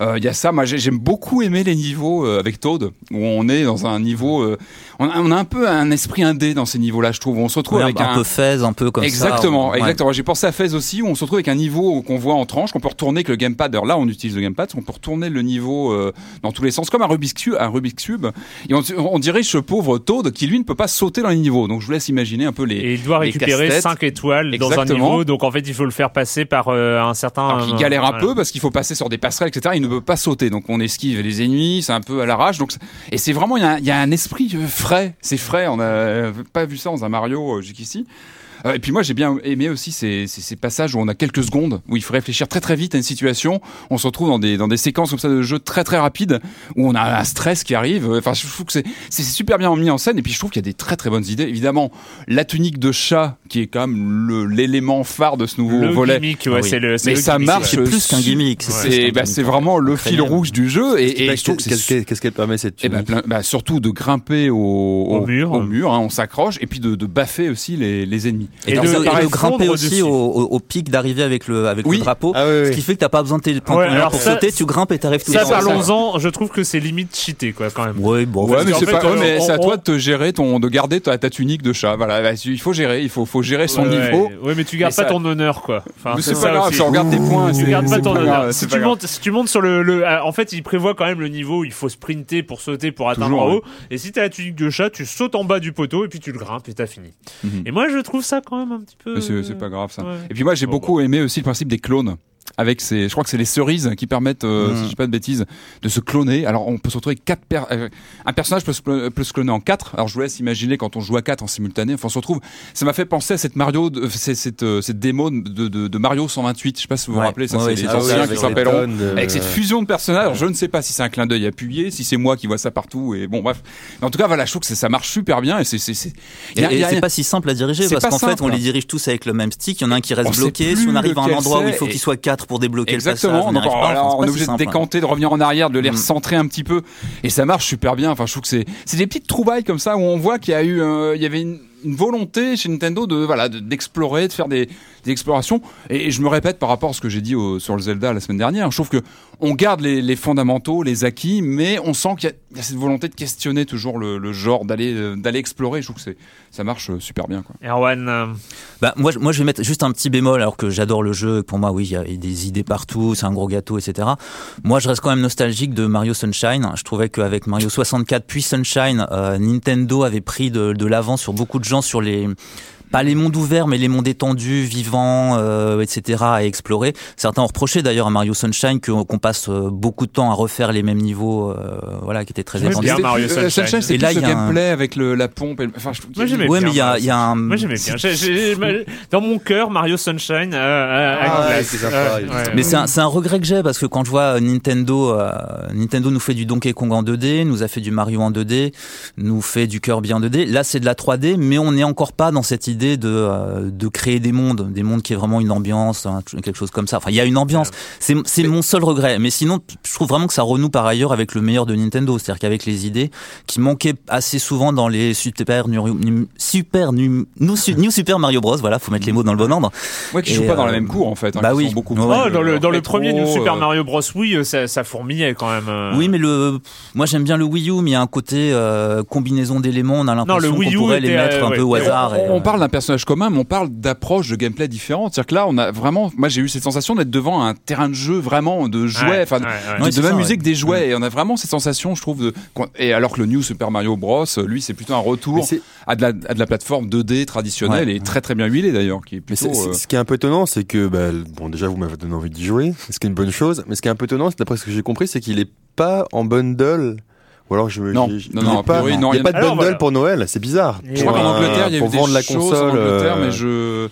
Euh, Il y a ça. Moi, j'ai- j'aime beaucoup aimer les niveaux euh, avec Toad, où on est dans un niveau. euh, on, a, on a un peu un esprit indé dans ces niveaux-là, je trouve. On se retrouve Ouais, avec un, un, peu Fez, un peu comme exactement, ça. Ouais. exactement. J'ai pensé à Fez aussi, où on se retrouve avec un niveau qu'on voit en tranche, qu'on peut retourner avec le gamepad. Alors là, on utilise le gamepad, on peut retourner le niveau euh, dans tous les sens, comme un Rubik's Cube. Un Rubik's Cube. Et on, on dirige ce pauvre Toad qui, lui, ne peut pas sauter dans les niveaux. Donc je vous laisse imaginer un peu les. Et il doit récupérer casse-têtes. 5 étoiles dans un niveau, donc en fait il faut le faire passer par euh, un certain. Alors qu'il galère un voilà. peu parce qu'il faut passer sur des passerelles, etc. Il ne peut pas sauter, donc on esquive les ennemis, c'est un peu à l'arrache. Donc et c'est vraiment il y, a, il y a un esprit euh, frais, c'est frais. On n'a euh, pas vu ça dans un Mario euh, jusqu'ici. Euh, et puis moi j'ai bien aimé aussi ces, ces, ces passages où on a quelques secondes où il faut réfléchir très très vite à une situation. On se retrouve dans des dans des séquences comme ça de jeu très très rapides où on a un stress qui arrive. Enfin je trouve que c'est c'est super bien mis en scène et puis je trouve qu'il y a des très très bonnes idées. Évidemment la tunique de chat qui est quand même le- l'élément phare de ce nouveau Le volet. gimmick, ouais, Oui. c'est le. c'est Mais le ça gimmick, marche ouais. C'est plus qu'un gimmick, c'est qu'un bah, c'est vraiment le fil rouge du jeu et, et je trouve que Qu'est-ce qu'est-ce qu'elle permet cette eh ben, tunique plein- bah, surtout de grimper au, Au mur. hein, on s'accroche et puis de, de baffer aussi les, les ennemis. Et, Et de, et grimper aussi au, au- au pic d'arriver avec le avec Oui. le drapeau, Ah oui, oui. ce qui fait que t'as pas besoin de tes prendre Ouais, alors pour ça- sauter, tu grimpes et t'arrives tout Ça, le temps. parlons-en. Je trouve que c'est limite cheaté, quoi, quand même. Ouais, bon. Ouais, mais c'est fait, pas, euh, mais on- c'est à toi de te gérer ton, de garder ta, ta tunique de chat. Voilà, bah, il faut gérer, il faut, faut gérer son Ouais, niveau. Ouais, mais tu gardes Mais pas ça- ton honneur, quoi. Enfin, Mais c'est pas grave, on regarde tes points, Tu gardes pas ton honneur. Si tu montes, si tu montes sur le, euh, en fait, il prévoit quand même le niveau où il faut sprinter pour sauter pour atteindre en haut. Et si t'as la tunique de chat, tu sautes en bas du poteau et puis tu le grimpes et t'as fini. Mhm. Et moi, je trouve ça quand même un petit peu. Mais c'est pas grave ça. Ouais. Et puis moi j'ai beaucoup aimé aussi le principe des clones. Avec ces, je crois que c'est les cerises qui permettent, euh, Mm. si je dis pas de bêtises, de se cloner. Alors on peut se retrouver quatre per- euh, un personnage peut se, peut se cloner en quatre. Alors je vous laisse imaginer quand on joue à quatre en simultané. Enfin on se retrouve. Ça m'a fait penser à cette Mario, de- c'est- cette, euh, cette démo de, de, de Mario 128. Je sais pas si vous vous rappelez. Ça Ouais, c'est ouais, les c'est Ah oui, anciens avec qui de- Avec cette fusion de personnages, je ne sais pas si c'est un clin d'œil appuyé, si c'est moi qui vois ça partout. Et bon bref. Mais en tout cas voilà, je trouve que ça marche super bien et c'est c'est pas si simple à diriger parce qu'en fait on les dirige tous avec le même stick. Il y en a un qui reste bloqué. Si on arrive à un endroit où il faut qu'il soit pour débloquer Exactement. le passage, on alors, c'est on est obligé de décanter, de revenir en arrière, de les Mm. recentrer un petit peu. Et ça marche super bien. Enfin, je trouve que c'est, c'est des petites trouvailles comme ça où on voit qu'il y a eu, euh, il y avait une, une volonté chez Nintendo de, voilà, de- d'explorer, de faire des, des explorations. Et, je me répète par rapport à ce que j'ai dit au- sur le Zelda la semaine dernière. Je trouve que on garde les, les fondamentaux, les acquis, mais on sent qu'il y a, il y a cette volonté de questionner toujours le, le genre, d'aller, euh, d'aller explorer. Je trouve que c'est, ça marche euh, super bien, quoi. Erwan, euh, Bah, moi, je- moi, je vais mettre juste un petit bémol, alors que j'adore le jeu. Pour moi, oui, il y a des idées partout, c'est un gros gâteau, etc. Moi, je reste quand même nostalgique de Mario Sunshine. Je trouvais qu'avec Mario 64 puis Sunshine, euh, Nintendo avait pris de, de l'avant sur beaucoup de sur les pas les mondes ouverts, mais les mondes étendus, vivants, euh, etc. à explorer. Certains ont reproché d'ailleurs à Mario Sunshine qu'on passe euh, beaucoup de temps à refaire les mêmes niveaux, euh, voilà, qui étaient très J'aimais étendus. bien C'était- Mario euh, Sunshine. c'est Et plus là, le il y a un- gameplay avec le, la pompe. et le- Enfin, je Moi, j'aimais Ouais, bien mais il y a, y a un. moi j'aimais bien. Dans mon cœur, Mario Sunshine. euh, euh, Ah, ouais, sympa. Mais c'est un, un regret que j'ai parce que quand je vois Nintendo, euh, Nintendo nous fait du Donkey Kong en 2D, nous a fait du Mario en 2D, nous fait du Kirby en 2D. Là, c'est de la 3D, mais on n'est encore pas dans cette idée de euh, de créer des mondes, des mondes qui est vraiment une ambiance, hein, quelque chose comme ça. Enfin, il y a une ambiance. C'est c'est mon seul regret. Mais sinon, je trouve vraiment que ça renoue par ailleurs avec le meilleur de Nintendo, c'est-à-dire qu'avec les idées qui manquaient assez souvent dans les super nu- super nu- new, new Super Mario Bros. Voilà, faut mettre les mots dans le bon ordre. Ouais, qui Et, joue pas dans la euh, même cour en fait. hein, bah oui. sont beaucoup Oh, dans le, dans le premier New Super euh, Mario Bros, oui, ça, ça fourmillait quand même. euh. Oui, mais le, moi j'aime bien le Wii U, mais il y a un côté euh, combinaison d'éléments. On a le l'impression Wii qu'on U pourrait les mettre euh, un ouais. peu au hasard. on parle d'un personnage commun, mais on parle d'approche de gameplay différente. C'est-à-dire que là, on a vraiment, moi j'ai eu cette sensation d'être devant un terrain de jeu vraiment de jouets, enfin de- ouais, ouais. de, m'amuser ouais. que des jouets. Et on a vraiment cette sensation, je trouve, de. Et alors que le New Super Mario Bros, lui, c'est plutôt un retour à de, la, à de la plateforme 2D traditionnelle Ouais. et très très bien huilée d'ailleurs, qui est plutôt. euh, ce qui est un peu étonnant, c'est que, bah, bon, déjà, vous m'avez donné envie d'y jouer, ce qui est une bonne chose. Mais ce qui est un peu étonnant, c'est d'après ce que j'ai compris, c'est qu'il est pas en bundle. Ou alors, je me. Non, j'ai- non, il non, pas, priori, il non, n'y a a- pas de Alors, bundle voilà. pour Noël, c'est bizarre. Et Je crois Pour qu'en Angleterre, il y a eu des vendre la choses console. en Angleterre, euh, mais je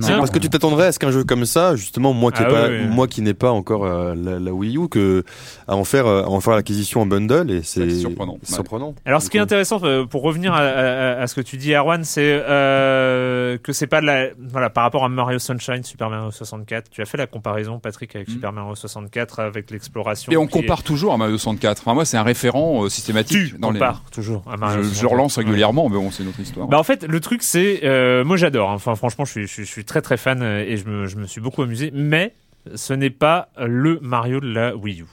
C'est parce que tu t'attendrais à ce qu'un jeu comme ça, justement, moi qui, Ah pas, oui, oui. moi qui n'ai pas encore euh, la, la Wii U, que à en faire, euh, à en faire l'acquisition en bundle, et c'est surprenant. Alors, ce qui est intéressant, euh, pour revenir à, à- à ce que tu dis, Erwan, c'est euh, que c'est pas de la, voilà, par rapport à Mario Sunshine, Super Mario 64. Tu as fait la comparaison, Patrick, avec Mm. Super Mario 64, avec l'exploration. Et on est- compare toujours à Mario 64. Enfin, moi, c'est un référent euh, systématique. Tu dans les... compares toujours à Mario Je, je le 64. relance régulièrement, mais bon, c'est notre histoire. Bah en fait le truc c'est euh, moi j'adore hein. enfin franchement je suis, je, suis, je très très fan euh, et je me, je me suis beaucoup amusé mais ce n'est pas le Mario de la Wii U.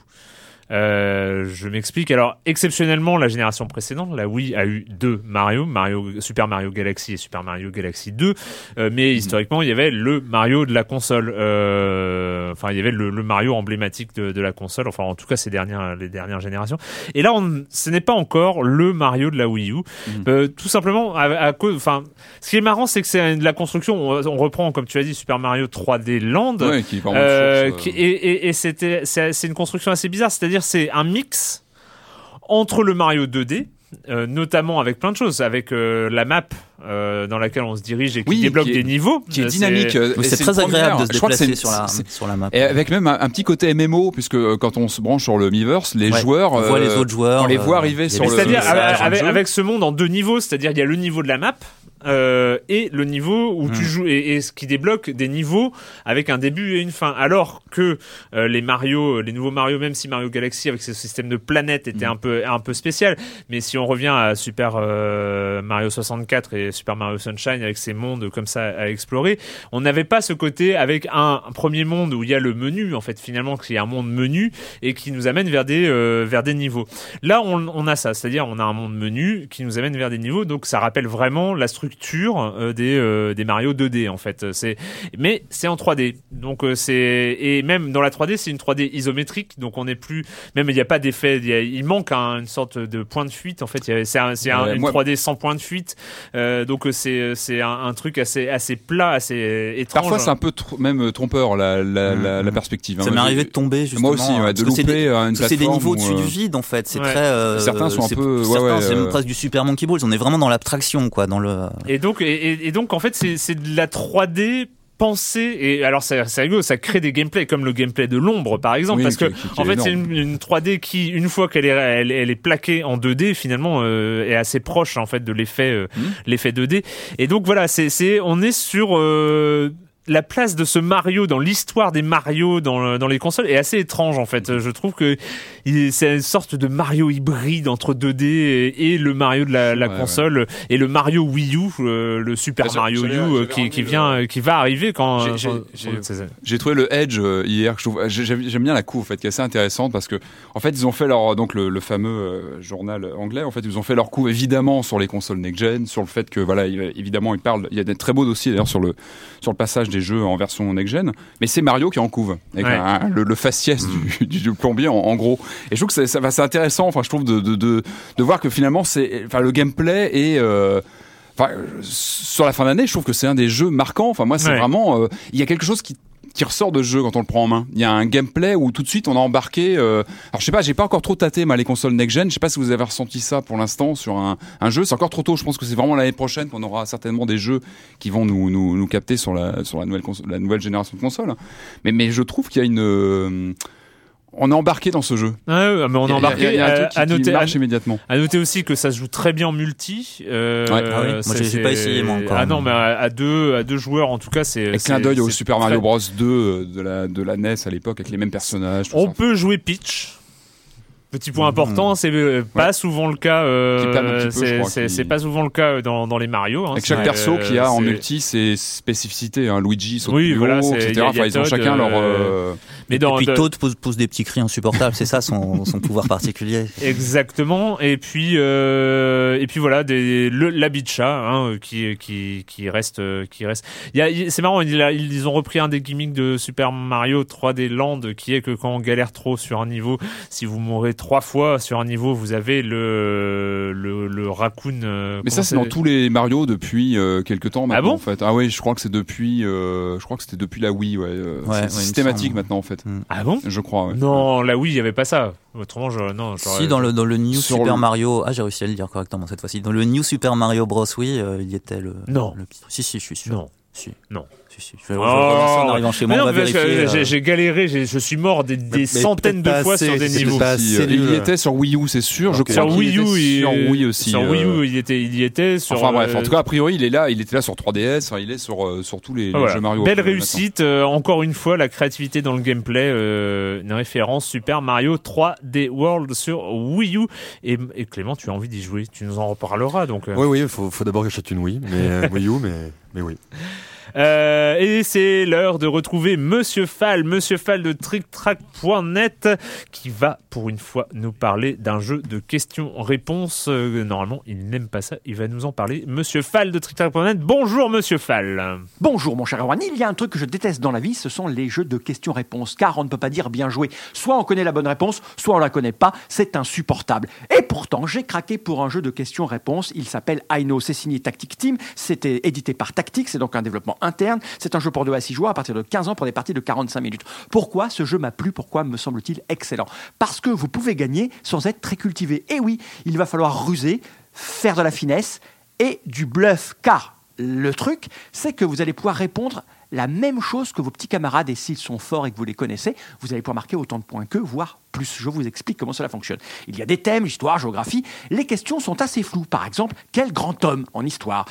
Euh, je m'explique. Alors, exceptionnellement, la génération précédente, la Wii a eu deux Mario, Mario Super Mario Galaxy et Super Mario Galaxy 2. Euh, mais historiquement, il y avait le Mario de la console. Euh, enfin, il y avait le, le Mario emblématique de, de la console. Enfin, en tout cas, ces dernières, les dernières générations. Et là, on, ce n'est pas encore le Mario de la Wii U. Euh, tout simplement, à, à cause. Enfin, ce qui est marrant, c'est que c'est de la construction. On, on reprend, comme tu as dit, Super Mario 3D Land. Ouais, qui est vraiment Euh, une source, qui- euh, et et, et c'était c'est c'est une construction assez bizarre c'est-à-dire c'est un mix entre le Mario 2D euh, notamment avec plein de choses avec euh, la map euh, dans laquelle on se dirige et qui Oui, débloque qui est- des niveaux qui est dynamique. c'est très agréable de se déplacer sur la, c'est- sur la map. Et avec même un, un petit côté MMO, puisque quand on se branche sur le Miiverse, les Ouais, joueurs, on voit euh, les autres joueurs, on les voit arriver sur le. c'est-à-dire avec ce monde en deux niveaux c'est-à-dire il y a le niveau de la map euh, et le niveau où Hmm. tu joues et, et ce qui débloque des niveaux avec un début et une fin alors que euh, les Mario les nouveaux Mario même si Mario Galaxy avec ce système de planètes était Hmm. un peu un peu spécial mais si on revient à Super euh, Mario 64 et Super Mario Sunshine avec ces mondes comme ça à explorer on n'avait pas ce côté avec un, un premier monde où il y a le menu en fait finalement qui est un monde menu et qui nous amène vers des euh, vers des niveaux Là, on, on a ça, c'est-à-dire on a un monde menu qui nous amène vers des niveaux, donc ça rappelle vraiment la structure euh, des euh, des Mario 2D en fait. C'est mais c'est en 3D, donc euh, c'est et même dans la 3D c'est une 3D isométrique, donc on n'est plus même il n'y a pas d'effet, il, y a- il manque un- une sorte de point de fuite en fait. C'est un- une moi- 3D sans point de fuite, euh, donc euh, c'est c'est un, un truc assez assez plat, assez étrange. Parfois, c'est un peu tr- même trompeur la, la, la, la perspective. hein. Ça m'est arrivé de tomber justement. Moi aussi, ouais, de louper des- euh, une que c'est des plateforme niveaux au-dessus euh, du vide en fait. C'est Ouais. très. euh, Certains sont un peu- ouais, certains, ouais, c'est même euh, presque du Super Monkey Balls. On est vraiment dans l'abstraction quoi, dans le. Et donc, et, donc en fait, c'est c'est de la 3D pensée. Et alors, c'est rigolo, ça crée des gameplays comme le gameplay de l'ombre, par exemple, Oui, parce que qui- qui- qui en fait, c'est une, une 3D qui, une fois qu'elle est, elle, elle est plaquée en 2D, finalement, euh, est assez proche en fait de l'effet, euh, Mhm. l'effet 2D. Et donc voilà, c'est, c'est, on est sur euh, la place de ce Mario dans l'histoire des Mario dans, le- dans les consoles est assez étrange en fait. Je trouve que c'est une sorte de Mario hybride entre 2D et, et le Mario de la, la Ouais, console et le Mario Wii U, euh, le Super Ah, Mario U euh, qui, qui le- vient, euh, qui va arriver quand. J'ai- trouvé le Edge euh, hier. J'aime bien la couve en fait, qui est assez intéressante parce que en fait ils ont fait leur donc le, le fameux euh, journal anglais. En fait ils ont fait leur couve évidemment sur les consoles next gen, sur le fait que voilà il- évidemment ils parlent. Il y a des très beaux dossiers d'ailleurs sur le sur le passage des jeux en version next gen. Mais c'est Mario qui en couve avec Ouais. un- le, le faciès du, du, du plombier en, en gros. Et je trouve que c'est- ça c'est intéressant. Enfin je trouve de de, de de voir que finalement c'est enfin le gameplay est euh, Enfin, sur la fin d'année, je trouve que c'est un des jeux marquants. Enfin, moi, c'est Ouais. vraiment. euh, Il y a quelque chose qui qui ressort de jeu quand on le prend en main. Il y a un gameplay où tout de suite on a embarqué. euh, Alors je sais pas, j'ai pas encore trop tâté moi les consoles next gen. Je sais pas si vous avez ressenti ça pour l'instant sur un, un jeu. C'est encore trop tôt. Je pense que c'est vraiment l'année prochaine qu'on aura certainement des jeux qui vont nous nous, nous capter sur la sur la nouvelle la nouvelle génération de consoles. Mais mais je trouve qu'il y a une euh, on est embarqué dans ce jeu. Ouais, ouais, mais on est a- embarqué. il y a- il y a un à, truc qui- à qui noter, marche immédiatement. à noter aussi que ça se joue très bien en multi. Euh, Ouais. Ah oui, moi, j'ai- pas essayé, moi, encore. Ah non, mais à, à deux, à deux joueurs en tout cas, c'est. Clin d'œil au Super très- Mario Bros 2 euh, de la de la NES à l'époque avec les mêmes personnages. On ça. peut jouer Peach. Petit point important, c'est euh, pas souvent le cas. euh, c'est- qui- pas souvent le cas dans, dans les Mario. hein. Avec chaque perso qui a euh, en multi ses spécificités. Hein. Luigi saute Oui, plus voilà, haut, c'est- etc. il y a- Enfin, il y a ils ont chacun leur. euh, euh, Mais dans, Et puis dans- Toad pose, pose des petits cris insupportables. C'est ça son, son pouvoir particulier. Exactement. Et puis euh, et puis voilà des le, la Bicha hein, qui qui qui reste euh, qui reste. C'est marrant il a- ils ont repris un des gimmicks de Super Mario 3D Land qui est que quand on galère trop sur un niveau, si vous mourrez trois fois sur un niveau, vous avez le le, le raccoon. euh, Mais ça, c'est dans tous les Mario depuis euh, quelques temps maintenant, bon en fait. Ah oui, je crois que c'est depuis. euh, je crois que c'était depuis la Wii, ouais. euh, Ouais, c'est ouais, systématique maintenant, en fait. Ah bon Je crois. Ouais. Non, là oui, il y avait pas ça. Autrement, je non. Si dans le dans le New Super le- Mario, ah j'ai réussi à le dire correctement cette fois-ci. Dans le New Super Mario Bros, oui, euh, il y était le. Non. le Si si, je suis sûr. Non. Si. Non. Si, si. Je vais, relancer en arrivant chez moi. J'ai euh, j'ai galéré, je suis mort des, des mais centaines de fois assez, sur des niveaux. pas Si, assez euh, il y était sur Wii U, c'est sûr. Je Ok. crois Sur Wii U, était il, sur Wii aussi. Sur euh, Wii U, il était, il y était. Sur, Enfin bref, euh, en tout cas, a priori, il est là. Il était là sur 3DS. enfin, il est sur, euh, sur tous les, les Voilà. jeux Mario. Belle euh, réussite, euh, encore une fois, la créativité dans le gameplay, euh, une référence Super Mario 3D World sur Wii U. Et, et Clément, tu as envie d'y jouer, tu nous en reparleras donc. euh. Oui, oui, il faut, faut d'abord que j'achète une Wii, mais euh, Wii U, mais, mais oui. Euh, et c'est l'heure de retrouver Monsieur Fall, Monsieur Fall de TrickTrack.net, qui va pour une fois nous parler d'un jeu de questions-réponses. Euh, normalement, il n'aime pas ça, il va nous en parler. Monsieur Fall de TrickTrack.net, bonjour Monsieur Fall. Bonjour mon cher Erwan, il y a un truc que je déteste dans la vie, ce sont les jeux de questions-réponses, car on ne peut pas dire bien joué. Soit on connaît la bonne réponse, soit on la connaît pas, c'est insupportable. Et pourtant, j'ai craqué pour un jeu de questions-réponses, il s'appelle I Know, c'est signé Tactic Team, c'était édité par Tactic, c'est donc un développement interne, c'est un jeu pour 2 à 6 joueurs à partir de 15 ans pour des parties de 45 minutes. Pourquoi ce jeu m'a plu, pourquoi me semble-t-il excellent? Parce que vous pouvez gagner sans être très cultivé. Et oui, il va falloir ruser, faire de la finesse et du bluff, car le truc, c'est que vous allez pouvoir répondre la même chose que vos petits camarades, et s'ils sont forts et que vous les connaissez, vous allez pouvoir marquer autant de points qu'eux, voire plus. Je vous explique comment cela fonctionne. Il y a des thèmes, histoire, géographie. Les questions sont assez floues. Par exemple, quel grand homme en histoire?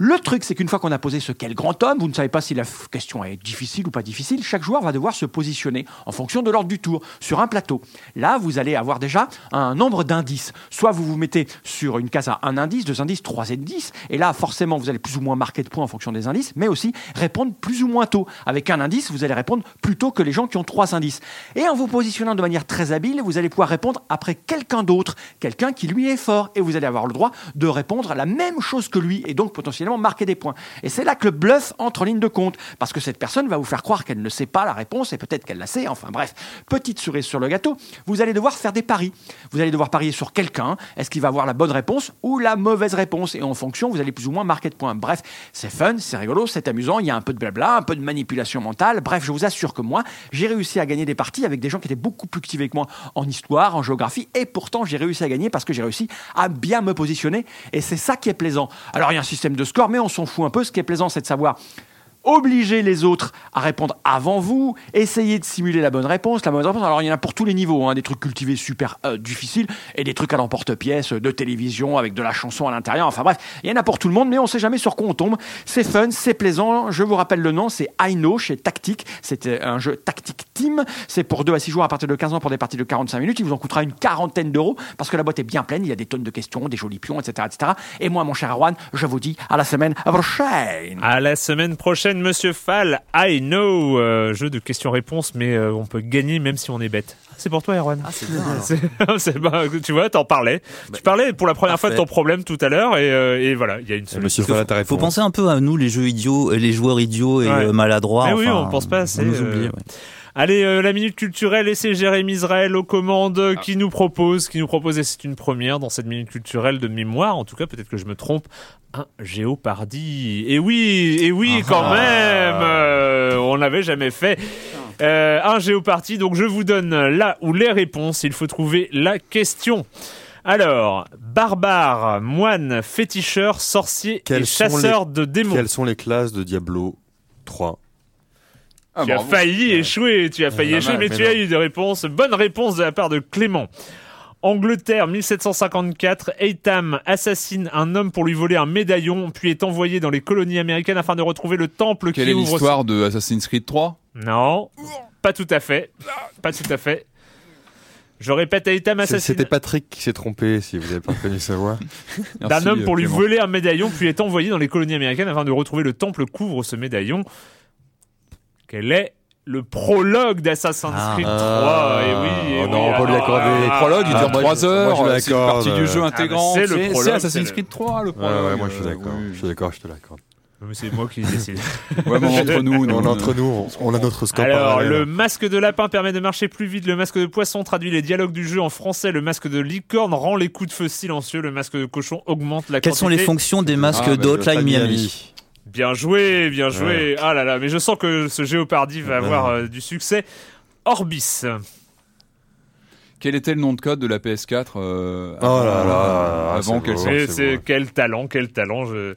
Le truc, c'est qu'une fois qu'on a posé ce quel grand homme, vous ne savez pas si la question est difficile ou pas difficile, chaque joueur va devoir se positionner en fonction de l'ordre du tour sur un plateau. Là, vous allez avoir déjà un nombre d'indices. Soit vous vous mettez sur une case à un indice, deux indices, trois indices, et là, forcément, vous allez plus ou moins marquer de points en fonction des indices, mais aussi répondre plus ou moins tôt. Avec un indice, vous allez répondre plus tôt que les gens qui ont trois indices. Et en vous positionnant de manière très habile, vous allez pouvoir répondre après quelqu'un d'autre, quelqu'un qui lui est fort, et vous allez avoir le droit de répondre à la même chose que lui, et donc potentiellement marquer des points. Et c'est là que le bluff entre en ligne de compte, parce que cette personne va vous faire croire qu'elle ne sait pas la réponse, et peut-être qu'elle la sait, enfin bref, petite cerise sur le gâteau, vous allez devoir faire des paris. Vous allez devoir parier sur quelqu'un, est-ce qu'il va avoir la bonne réponse ou la mauvaise réponse, et en fonction, vous allez plus ou moins marquer de points. Bref, c'est fun, c'est rigolo, c'est amusant, il y a un peu de blabla, un peu de manipulation mentale, bref, je vous assure que moi, j'ai réussi à gagner des parties avec des gens qui étaient beaucoup plus cultivés que moi en histoire, en géographie, et pourtant j'ai réussi à gagner parce que j'ai réussi à bien me positionner, et c'est ça qui est plaisant. Alors il y a un système de score, mais on s'en fout un peu, ce qui est plaisant, c'est de savoir obliger les autres à répondre avant vous, essayer de simuler la bonne réponse. La bonne réponse, alors il y en a pour tous les niveaux, hein, des trucs cultivés super euh, difficiles et des trucs à l'emporte-pièce de télévision avec de la chanson à l'intérieur. Enfin bref, il y en a pour tout le monde, mais on sait jamais sur quoi on tombe. C'est fun, c'est plaisant. Je vous rappelle le nom, c'est I Know chez Tactic. C'était un jeu Tactic Team. C'est pour 2 à 6 joueurs à partir de 15 ans pour des parties de 45 minutes. Il vous en coûtera une quarantaine d'euros parce que la boîte est bien pleine. Il y a des tonnes de questions, des jolis pions, etc., etc. Et moi, mon cher Erwan, je vous dis à la semaine prochaine. À la semaine prochaine, Monsieur Fall. I know, euh, jeu de questions-réponses, mais euh, on peut gagner même si on est bête. C'est pour toi, Erwan. Ah, c'est bien. alors. C'est- c'est- bah, tu vois, t'en parlais. tu parlais pour la première fois de ton problème tout à l'heure, et, euh, et voilà, il y a une solution. Monsieur Fall Faut réponse. penser un peu à nous, les jeux idiots, les joueurs idiots et Ouais. maladroits. Mais oui, enfin, on pense pas assez, On nous euh, oublie. ouais. Allez, euh, la minute culturelle, et c'est Jérémy Israël aux commandes euh, Ah. qui nous propose, qui nous propose, et c'est une première dans cette minute culturelle de mémoire, en tout cas, peut-être que je me trompe, un Géopardy. Et oui, et oui, Ah. quand même, euh, on l'avait jamais fait. Euh, un Géopardy, donc je vous donne là ou les réponses, il faut trouver la question. Alors, barbare, moine, féticheur, sorcier et chasseur de démons. Quelles sont les classes de Diablo 3 Ah, tu as failli échouer, tu as failli échouer, mais, mais tu non. as eu des réponses. Bonne réponse de la part de Clément. Angleterre, 1754, Eitam assassine un homme pour lui voler un médaillon, puis est envoyé dans les colonies américaines afin de retrouver le temple Quelle qui est ouvre... l'histoire de Assassin's Creed 3 Non, pas tout à fait. Pas tout à fait. Je répète, Eitam C'est- assassine C'était Patrick qui s'est trompé, si vous n'avez pas reconnu sa voix. d'un homme pour lui voler un médaillon, puis est envoyé dans les colonies américaines afin de retrouver le temple couvre ce médaillon. Quel est le prologue d'Assassin's Ah. Creed 3 Ah. Et oui, et Oh oui, non, on va lui accorder. ah, Le prologue, il dure moi, 3 je- heures, c'est une partie du jeu euh, intégrant. ah, bah, c'est Assassin's Creed 3, le Ouais, prologue. ouais, moi je suis euh, d'accord. oui. Je suis d'accord, je te l'accorde. Mais C'est moi qui décide. Ouais, mais entre nous, nous, On est entre nous, on, on a notre score Alors, parallèle. le masque de lapin permet de marcher plus vite. Le masque de poisson traduit les dialogues du jeu en français. Le masque de licorne rend les coups de feu silencieux. Le masque de cochon augmente la Quelles sont les fonctions des masques Ah, bah, d'Hotline Hotline Miami Bien joué, bien joué. Ah là là, mais je sens que ce Géopardy va Ouais. avoir euh, du succès. Orbis. Quel était le nom de code de la PS4 euh, Oh là là, avant c'est qu'elle beau. sorte C'est c'est c'est- beau. quel talent, quel talent. Je...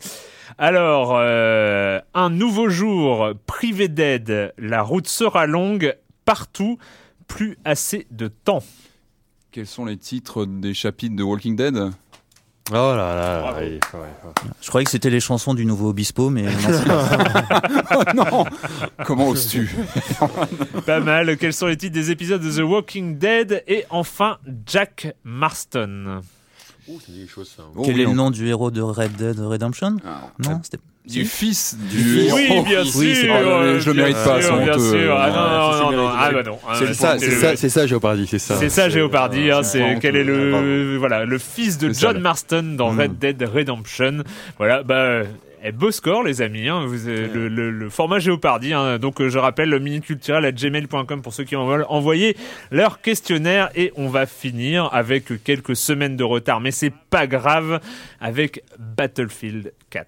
Alors, euh, un nouveau jour privé d'aide. La route sera longue partout. Plus assez de temps. Quels sont les titres des chapitres de Walking Dead? Oh là là. Je croyais que c'était les chansons du nouveau Obispo, mais non. Oh non Comment oses-tu Pas mal. Quels sont les titres des épisodes de The Walking Dead Et enfin, Jack Marston? Ouh, ça dit quelque chose, ça. Oh Quel oui, est le nom du héros de Red Dead Redemption? Ah, Non, c'était. Du fils du Oui, héros. bien sûr. pas- euh, je le bien mérite pas, sûr, bien honteux. sûr. Ah non, non, non. Ah bah non. C'est ça, c'est- ça, c'est ça, Géopardy, c'est ça. C'est ça, Géopardy. hein, c'est quel est le voilà le fils de ça, John. Marston dans Mm. Red Dead Redemption. Voilà, bah. euh, eh, beau score les amis, hein, vous, le, le- le format Géopardy, hein, donc euh, je rappelle le minuteculturel@gmail.com pour ceux qui en veulent envoyer leur questionnaire et on va finir avec quelques semaines de retard, mais c'est pas grave avec Battlefield 4.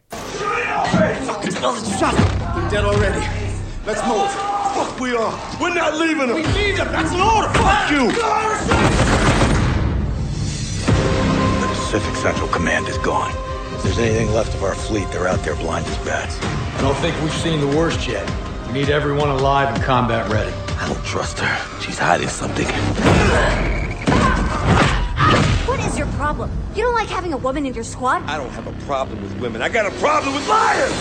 Dead already. Let's move. Fuck we are. We're not leaving them. We need them. That's an order. Fuck you. The Pacific Central Command is gone. If there's anything left of our fleet, they're out there blind as bats. I don't think we've seen the worst yet. We need everyone alive and combat ready. I don't trust her. She's hiding something. What is your problem? You don't like having a woman in your squad? I don't have a problem with women. I got a problem with liars.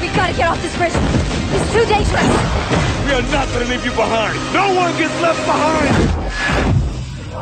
We gotta get off this bridge. It's too dangerous. We are not gonna leave you behind. No one gets left behind.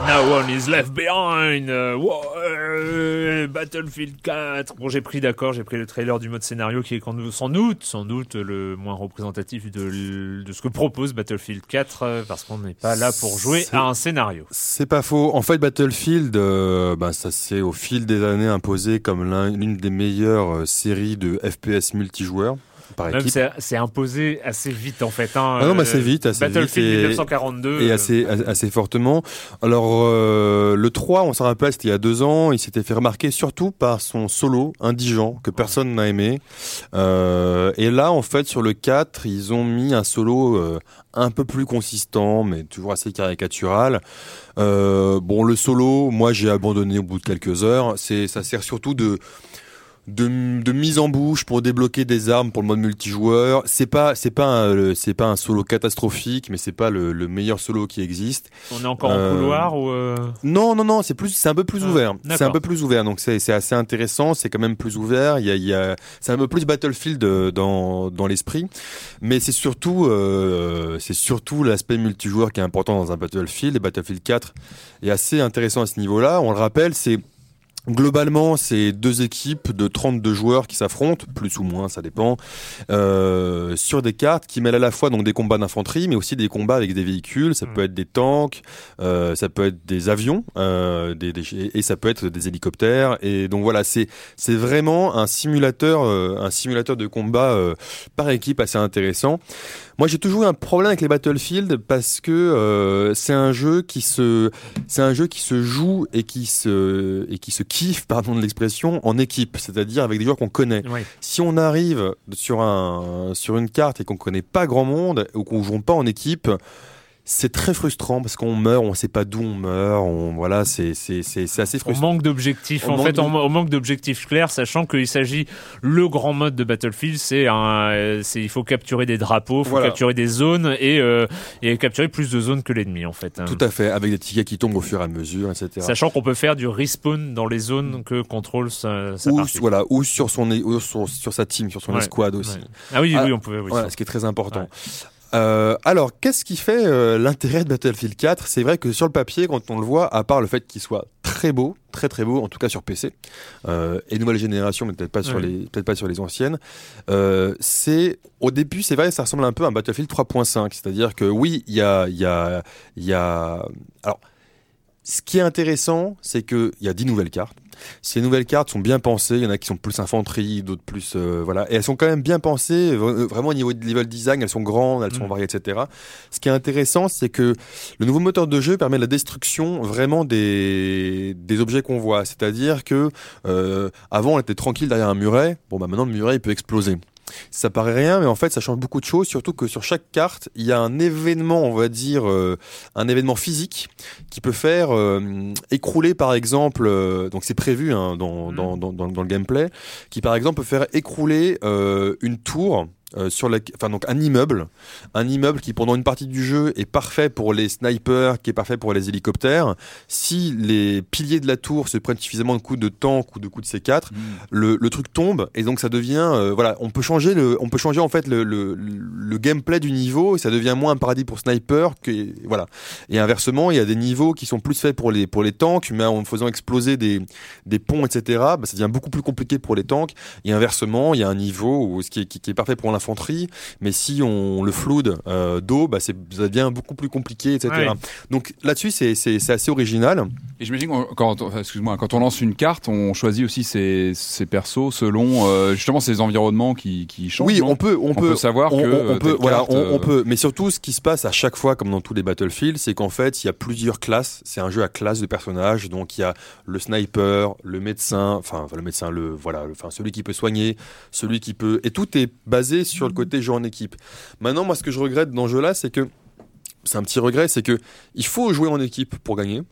No one is left behind. euh, wow, euh, Battlefield 4. Bon, j'ai pris d'accord, j'ai pris le trailer du mode scénario qui est sans doute, sans doute le moins représentatif de, ce que propose Battlefield 4 euh, parce qu'on n'est pas là pour jouer à un scénario. C'est pas faux. En fait, Battlefield, euh, bah, ça s'est au fil des années imposé comme l'un- l'une des meilleures euh, séries de FPS multijoueurs par Même équipe. c'est imposé assez vite en fait. Hein, Ah non, mais assez vite, assez Battlefield vite et- 1942. Et euh, assez, assez fortement. Alors, euh, le 3, on s'en rappelle, c'était il y a deux ans. Il s'était fait remarquer surtout par son solo indigent que personne n'a aimé. Euh, et là, en fait, sur le 4, ils ont mis un solo euh, un peu plus consistant, mais toujours assez caricatural. Euh, bon, le solo, moi, j'ai abandonné au bout de quelques heures. C'est, ça sert surtout de de, de mise en bouche pour débloquer des armes pour le mode multijoueur. C'est pas c'est pas c'est pas un solo catastrophique, mais c'est pas le, le meilleur solo qui existe. On est encore Euh, en couloir ou euh, Non non non, c'est plus c'est un peu plus Ah, ouvert. C'est un peu plus ouvert, donc c'est c'est assez intéressant. C'est quand même plus ouvert. Il y a, il y a c'est un peu plus Battlefield euh, dans dans l'esprit, mais c'est surtout euh, c'est surtout l'aspect multijoueur qui est important dans un Battlefield. Et Battlefield 4 est assez intéressant à ce niveau-là. On le rappelle, c'est Globalement, c'est deux équipes de 32 joueurs qui s'affrontent, plus ou moins, ça dépend, euh, sur des cartes qui mêlent à la fois donc des combats d'infanterie, mais aussi des combats avec des véhicules. Ça peut être des tanks, euh, ça peut être des avions, euh, des, des- et ça peut être des hélicoptères. Et donc voilà, c'est c'est vraiment un simulateur, euh, un simulateur de combat euh, par équipe assez intéressant. Moi, j'ai toujours eu un problème avec les Battlefield parce que euh, c'est un jeu qui se, c'est un jeu qui se joue et qui se et qui se kiffe, pardon de l'expression, en équipe, c'est-à-dire avec des joueurs qu'on connaît. Si on arrive sur un sur une carte et qu'on connaît pas grand monde ou qu'on joue pas en équipe. C'est très frustrant parce qu'on meurt, on sait pas d'où on meurt, on voilà, c'est c'est c'est c'est assez On frustrant. manque d'objectifs. On En manque fait, de- on, on manque d'objectifs clairs, sachant qu'il s'agit le grand mode de Battlefield, c'est un, c'est il faut capturer des drapeaux, il faut Voilà. capturer des zones et euh, et capturer plus de zones que l'ennemi en fait. hein. Tout à fait, avec des tickets qui tombent au fur et à mesure, etc. Sachant qu'on peut faire du respawn dans les zones que contrôle sa, sa ou partie. voilà, ou sur son ou sur, sur sa team, sur son Ouais, escouade aussi. ouais. Ah oui, oui, on pouvait, oui, voilà, ce qui est très important. Euh, alors, qu'est-ce qui fait euh, l'intérêt de Battlefield 4 C'est vrai que sur le papier, quand on le voit, à part le fait qu'il soit très beau, très très beau, en tout cas sur PC euh, et nouvelle génération, mais peut-être pas sur les peut-être pas sur les anciennes. Euh, c'est au début, c'est vrai, ça ressemble un peu à un Battlefield 3.5, c'est-à-dire que oui, il y a il y a il y a alors ce qui est intéressant, c'est qu'il y a 10 nouvelles cartes. Ces nouvelles cartes sont bien pensées. Il y en a qui sont plus infanterie, d'autres plus. euh, voilà. Et elles sont quand même bien pensées. euh, Vraiment au niveau de level design, elles sont grandes, elles sont Mm. variées, etc. Ce qui est intéressant, c'est que le nouveau moteur de jeu permet la destruction vraiment des, des objets qu'on voit. C'est-à-dire que euh, avant, on était tranquille derrière un muret. Bon, bah maintenant, le muret, il peut exploser. Ça paraît rien, mais en fait, ça change beaucoup de choses. Surtout que sur chaque carte, il y a un événement, on va dire, euh, un événement physique qui peut faire euh, écrouler, par exemple, euh, donc c'est prévu hein, dans, dans, dans, dans, dans le gameplay, qui par exemple peut faire écrouler euh, une tour. Euh, sur la, enfin donc un immeuble, un immeuble qui pendant une partie du jeu est parfait pour les snipers, qui est parfait pour les hélicoptères. Si les piliers de la tour se prennent suffisamment de coups de tank ou de coups de C4, le, le truc tombe et donc ça devient, euh, voilà, on peut changer le, on peut changer en fait le, le, le gameplay du niveau et ça devient moins un paradis pour sniper que voilà. Et inversement, il y a des niveaux qui sont plus faits pour les pour les tanks, mais en faisant exploser des des ponts, etc. Bah, ça devient beaucoup plus compliqué pour les tanks. Et inversement, il y a un niveau où, ce qui, est, qui, qui est parfait pour l'infanterie, mais si on le floude euh, d'eau, bah, c'est ça devient beaucoup plus compliqué, etc. Ouais. Donc là-dessus, c'est c'est c'est assez original. Et j'imagine qu'on- quand, enfin, excuse-moi, quand on lance une carte, on choisit aussi ses, ses persos selon euh, justement ces environnements qui, qui changent. Oui, on peut, on, peut, savoir on, que on- on euh, peut, voilà, carte, on, on peut. Mais surtout, ce qui se passe à chaque fois, comme dans tous les Battlefield, c'est qu'en fait, il y a plusieurs classes. C'est un jeu à classe de personnages. Donc, il y a le sniper, le médecin, enfin, le médecin, le voilà, le- enfin, celui qui peut soigner, celui qui peut, et tout est basé sur le côté jeu en équipe. Maintenant, moi, ce que je regrette dans ce jeu-là, c'est que c'est un petit regret, c'est que il faut jouer en équipe pour gagner.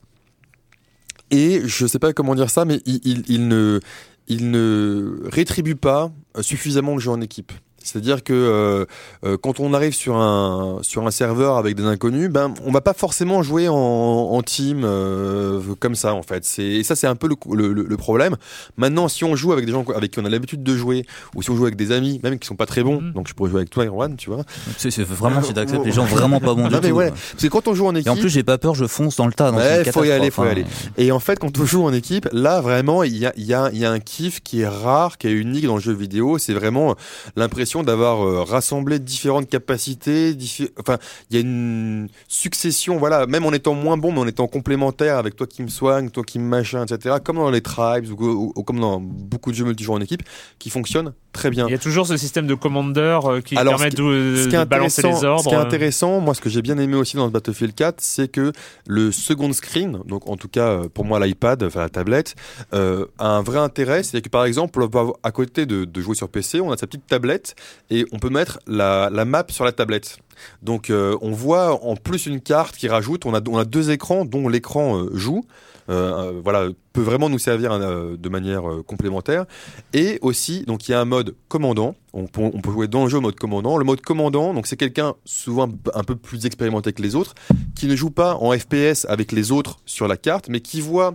Et je sais pas comment dire ça, mais il, ne, il ne rétribue pas suffisamment le jeu en équipe. C'est-à-dire que euh, euh, quand on arrive sur un sur un serveur avec des inconnus, ben on va pas forcément jouer en, en team euh, comme ça en fait. C'est et ça c'est un peu le, le, le problème. Maintenant, si on joue avec des gens avec qui on a l'habitude de jouer, ou si on joue avec des amis, même qui sont pas très bons, donc je pourrais jouer avec toi, Erwan, tu vois. C'est vraiment si t'acceptes les gens vraiment pas bons Non, du mais tout. ouais, parce que quand on joue en équipe, Et en plus, j'ai pas peur, je fonce dans le tas. donc Ouais, faut y aller, faut y aller. hein. Et en fait, quand on joue en équipe, là vraiment, il y a, il y a, y a un kiff qui est rare, qui est unique dans le jeu vidéo. C'est vraiment l'impression d'avoir euh, rassemblé différentes capacités. Enfin, il y a une succession, voilà, même en étant moins bon, mais en étant complémentaire avec toi qui me soigne, toi qui me machin, etc. Comme dans les tribes ou, ou- ou comme dans beaucoup de jeux multijoueurs en équipe, qui fonctionnent très bien. Il y a toujours ce système de commander euh, qui Alors, permet qui- de, balancer les ordres. Ce qui est intéressant, moi, ce que j'ai bien aimé aussi dans le Battlefield 4, c'est que le second screen, donc en tout cas euh, pour moi l'iPad, enfin la tablette, euh, a un vrai intérêt. C'est que par exemple, à côté de, de jouer sur PC, on a sa petite tablette et on peut mettre la, la map sur la tablette. Donc euh, on voit en plus une carte qui rajoute, on a, on a deux écrans dont l'écran euh, joue. Euh, voilà, peut vraiment nous servir de manière complémentaire. Et aussi, donc il y a un mode commandant. On peut, jouer dans le jeu en mode commandant. Le mode commandant, donc c'est quelqu'un souvent un peu plus expérimenté que les autres, qui ne joue pas en FPS avec les autres sur la carte, mais qui voit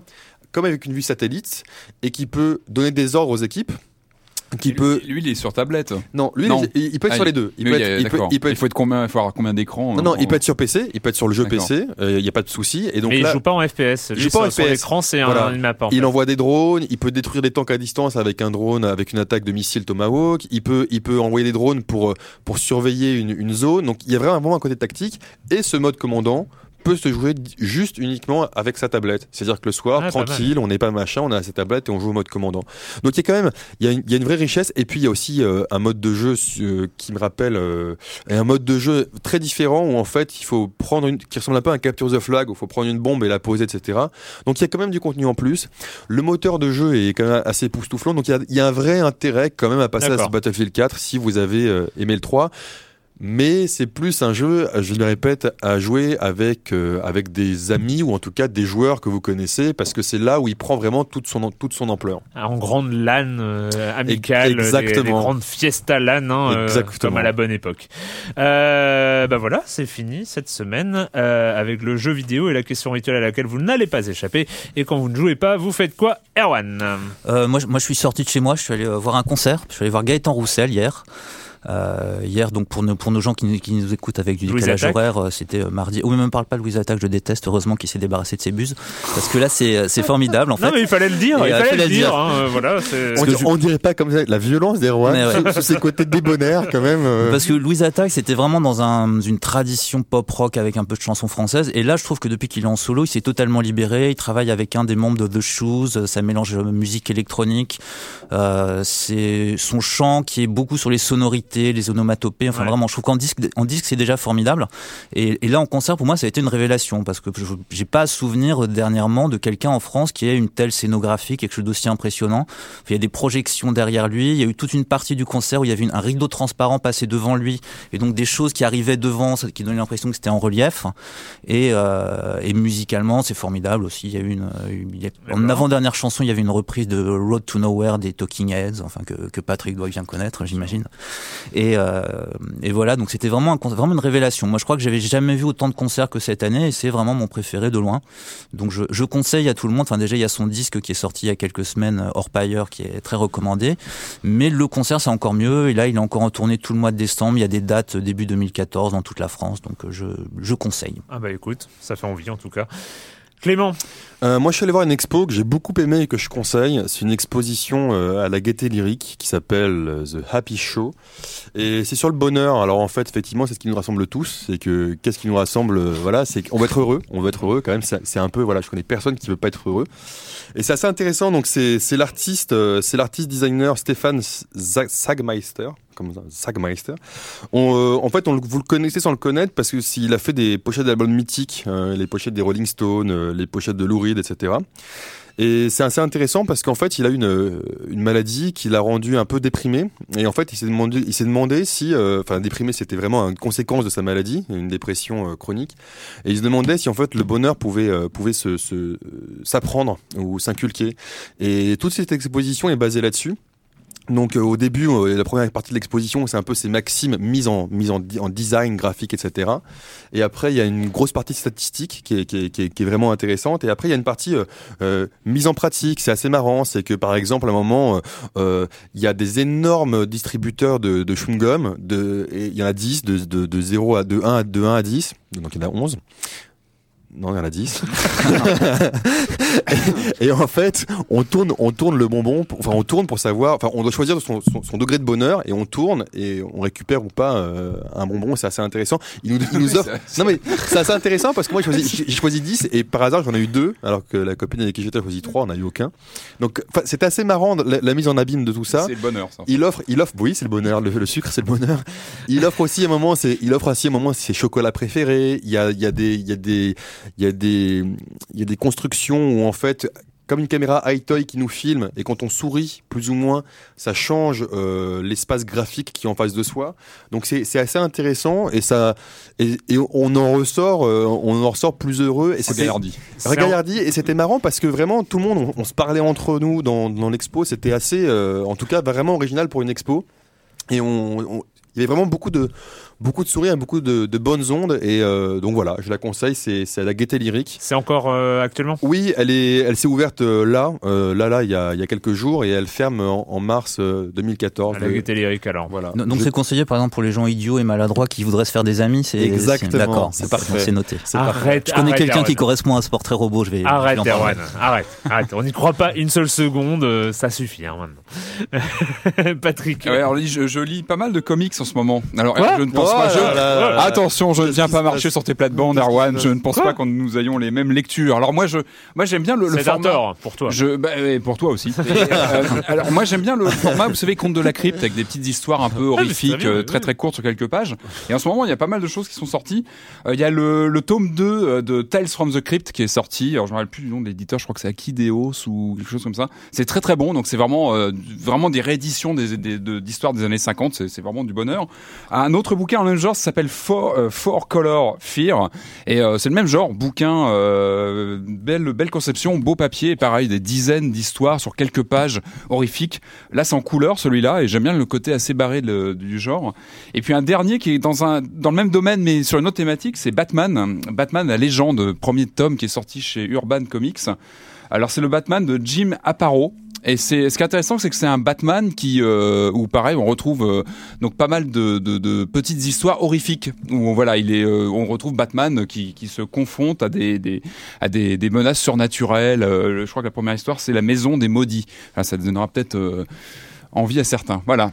comme avec une vue satellite et qui peut donner des ordres aux équipes. Qui peut... Lui, il est sur tablette. Non, lui, il- il peut être sur les deux. Il Il, peut être- il peut- il peut être- faut être combien, il faut avoir combien d'écrans Non, non, euh, il peut être sur PC, il peut être sur le jeu. PC, il n'y a pas de souci. Et donc Mais il joue pas en FPS. Il Lui, joue pas en sur- sur FPS. l'écran, c'est un- une map, en Il fait. envoie des drones, il peut détruire des tanks à distance avec un drone, avec une attaque de missile Tomahawk. Il peut, il peut envoyer des drones pour, euh, pour surveiller une, une zone. Donc il y a vraiment un côté tactique. Et ce mode commandant peut se jouer juste uniquement avec sa tablette. C'est-à-dire que le soir, Ah, tranquille, on n'est pas machin, on a sa tablette et on joue au mode commandant. Donc il y a quand même, il y a une, il y a une vraie richesse. Et puis il y a aussi euh, un mode de jeu euh, qui me rappelle, euh, un mode de jeu très différent où en fait il faut prendre une, qui ressemble un peu à un capture the flag, où il faut prendre une bombe et la poser, etc. Donc il y a quand même du contenu en plus. Le moteur de jeu est quand même assez époustouflant. Donc il y y a un vrai intérêt quand même à passer à ce Battlefield 4 si vous avez euh, aimé le 3. Mais c'est plus un jeu, je le répète, à jouer avec, euh, avec des amis ou en tout cas des joueurs que vous connaissez parce que c'est là où il prend vraiment toute son, toute son ampleur. En grande LAN euh, amicale, des- Exactement. Des, grandes fiesta LAN, hein, euh, comme à la bonne époque. Euh, bah voilà, c'est fini cette semaine euh, avec le jeu vidéo et la question rituelle à laquelle vous n'allez pas échapper. Et quand vous ne jouez pas, vous faites quoi, Erwan? Euh, moi, je- moi, je suis sorti de chez moi, je suis allé voir un concert. Je suis allé voir Gaëtan Roussel hier. Euh, hier, donc pour nos, pour nos gens qui, nous- qui nous écoutent avec du décalage Attaque. horaire, euh, c'était euh, mardi. Oui, même parle pas de Louise Attaque, je déteste. Heureusement qu'il s'est débarrassé de ses buses, parce que là, c'est c'est formidable en fait. Non mais il fallait le dire, Et, il euh, fallait le dire. dire. hein, voilà, On, dir- on dirait pas comme ça la violence d'Erwan, Mais ouais. sous- sous ses côtés débonnaires quand même. euh. Parce que Louise Attaque, c'était vraiment dans un, une tradition pop rock avec un peu de chansons françaises. Et là, je trouve que depuis qu'il est en solo, il s'est totalement libéré. Il travaille avec un des membres de The Shoes. Ça mélange musique électronique. Euh, c'est son chant qui est beaucoup sur les sonorités sonorités, les onomatopées. Enfin, Ouais. vraiment, je trouve qu'en disque, en disque, c'est déjà formidable. Et, et là, en concert, pour moi, ça a été une révélation parce que je j'ai pas à souvenir dernièrement de quelqu'un en France qui ait une telle scénographie, quelque chose d'aussi impressionnant. Il y a des projections derrière lui. Il y a eu toute une partie du concert où il y avait une- un rideau transparent passé devant lui et donc des choses qui arrivaient devant, qui donnaient l'impression que c'était en relief. Et, euh, et musicalement, c'est formidable aussi. Il y a eu une, euh, il y a- en avant-dernière chanson, il y avait une reprise de Road to Nowhere des Talking Heads, enfin que, que Patrick doit bien connaître, j'imagine. Et, euh, et voilà, donc c'était vraiment un vraiment une révélation. Moi, je crois que j'avais jamais vu autant de concerts que cette année, et c'est vraiment mon préféré de loin. Donc, je, je conseille à tout le monde. Enfin, déjà, il y a son disque qui est sorti il y a quelques semaines, euh, Orpire, qui est très recommandé. Mais le concert, c'est encore mieux. Et là, il est encore en tournée tout le mois de décembre. Il y a des dates euh, début 2014 dans toute la France, donc je, je conseille. Ah bah écoute, ça fait envie en tout cas. Clément, Euh, moi, je suis allé voir une expo que j'ai beaucoup aimée et que je conseille. C'est une exposition euh, à la Gaieté Lyrique qui s'appelle euh, The Happy Show. Et c'est sur le bonheur. Alors, en fait, effectivement, c'est ce qui nous rassemble tous. C'est que, qu'est-ce qui nous rassemble euh, Voilà, c'est qu'on va être heureux. On va être heureux quand même. C'est un peu, voilà, je connais personne qui veut pas être heureux. Et c'est assez intéressant. Donc, c'est l'artiste, c'est l'artiste designer Stéphane Sa- Sagmeister. Comme ça, Sagmeister. On, euh, en fait, on, vous le connaissez sans le connaître parce que s'il a fait des pochettes d'albums mythiques, euh, les pochettes des Rolling Stones, euh, les pochettes de Lou Reed, etc. Et c'est assez intéressant parce qu'en fait, il a euh, une maladie qui l'a rendu un peu déprimé. Et en fait, il s'est demandé, il s'est demandé si, enfin, déprimé, c'était vraiment une conséquence de sa maladie, une dépression chronique. Et il se demandait si en fait le bonheur pouvait, pouvait s'apprendre ou s'inculquer. Et toute cette exposition est basée là-dessus. Donc euh, au début, euh, la première partie de l'exposition, c'est un peu ces maximes mises en mises en, en design, graphique, etc. Et après, il y a une grosse partie statistique qui est, qui est, qui est, vraiment intéressante. Et après, il y a une partie euh, euh, mise en pratique. C'est assez marrant. C'est que par exemple, à un moment, euh, euh, il y a des énormes distributeurs de, de chewing-gum. De, il y en a 10 de, de, de 0 à de 1 à de 1 à 10. Donc il y en a 11. Non, il y en a 10. et, et en fait, on tourne, on tourne le bonbon, pour- enfin on tourne pour savoir, enfin on doit choisir son, son, son degré de bonheur et on tourne et on récupère ou pas euh, un bonbon, c'est assez intéressant. Il nous, il nous offre. Non mais c'est assez intéressant parce que moi j'ai choisi, j'ai choisi 10 et par hasard j'en ai eu deux alors que la copine avec qui j'étais a choisi 3, on n'a eu aucun. Donc c'est assez marrant la, la mise en abîme de tout ça. C'est le bonheur, ça. Il offre, il offre, oui, c'est le bonheur. Le, le sucre, c'est le bonheur. Il offre aussi un moment, c'est, il offre aussi un moment ses chocolats préférés. Il y a, il y a des, il y a des, il y a des, il y a des constructions où en fait, comme une caméra high-toy qui nous filme et quand on sourit plus ou moins, ça change euh, l'espace graphique qui est en face de soi. Donc c'est, assez intéressant et ça, et, et on en ressort, euh, on en ressort plus heureux. Et c'était- Regaillardi. Regaillardi et c'était marrant parce que vraiment tout le monde, on, on se parlait entre nous dans, dans l'expo. C'était assez, euh, en tout cas, vraiment original pour une expo. Et on, on- il y avait vraiment beaucoup de, beaucoup de sourires, beaucoup de, de bonnes ondes. Et euh, donc voilà, je la conseille. C'est, c'est à la Gaieté Lyrique. c'est encore euh, actuellement? Oui, elle est, elle s'est ouverte euh, là, euh, là, là, il y a, il y a quelques jours, et elle ferme en, en mars euh, 2014. à la Gaieté Lyrique alors. Voilà. Donc Je- c'est conseillé par exemple pour les gens idiots et maladroits qui voudraient se faire des amis. C'est Exactement, c'est- D'accord, c'est parfait. C'est noté. Arrête, Je connais quelqu'un qui correspond à un sport très robot. Je vais. Arrête. Erwan, arrête, arrête. On n'y croit pas une seule seconde, euh, ça suffit hein, maintenant. Patrick. Ouais, alors, je, je lis pas mal de comics en ce moment. Alors, Quoi? je ne pense Oh pas. là je- là là là. Attention, je ne viens pas marcher sur tes plates-bandes, Erwan. Je ne pense pas que nous ayons les mêmes lectures. Alors moi, je, moi, j'aime bien le, le format. tort pour toi. Je, bah, et pour toi aussi. Et, euh, alors moi j'aime bien le format, vous savez, conte de la crypte avec des petites histoires un peu c'est horrifiques, euh, très très courtes sur quelques pages. Et en ce moment il y a pas mal de choses qui sont sorties. Euh, Il y a le, le tome 2 euh, de Tales from the Crypt qui est sorti. Alors je me rappelle plus du nom de l'éditeur, je crois que c'est Akideos ou quelque chose comme ça. C'est très très bon, donc c'est vraiment euh, vraiment des rééditions des, des, de- d'histoires des années 50. C'est, c'est vraiment du bonheur. Un autre bouquin en même genre ça s'appelle Four, euh, Color Fear et euh, c'est le même genre bouquin, euh, belle conception, beau papier, pareil des dizaines d'histoires sur quelques pages horrifiques. Là c'est en couleur celui-là et j'aime bien le côté assez barré du genre. Et puis un dernier qui est dans dans le même domaine mais sur une autre thématique, c'est Batman, Batman la légende, premier tome qui est sorti chez Urban Comics. Alors c'est le Batman de Jim Aparo. Et c'est ce qui est intéressant, c'est que c'est un Batman qui, euh, où pareil, on retrouve euh, donc pas mal de, petites histoires horrifiques où on, voilà, il est, euh, on retrouve Batman qui, qui se confronte à des, à des, menaces surnaturelles. Euh, je crois que la première histoire c'est la maison des maudits. Ça donnera peut-être envie à certains. Voilà.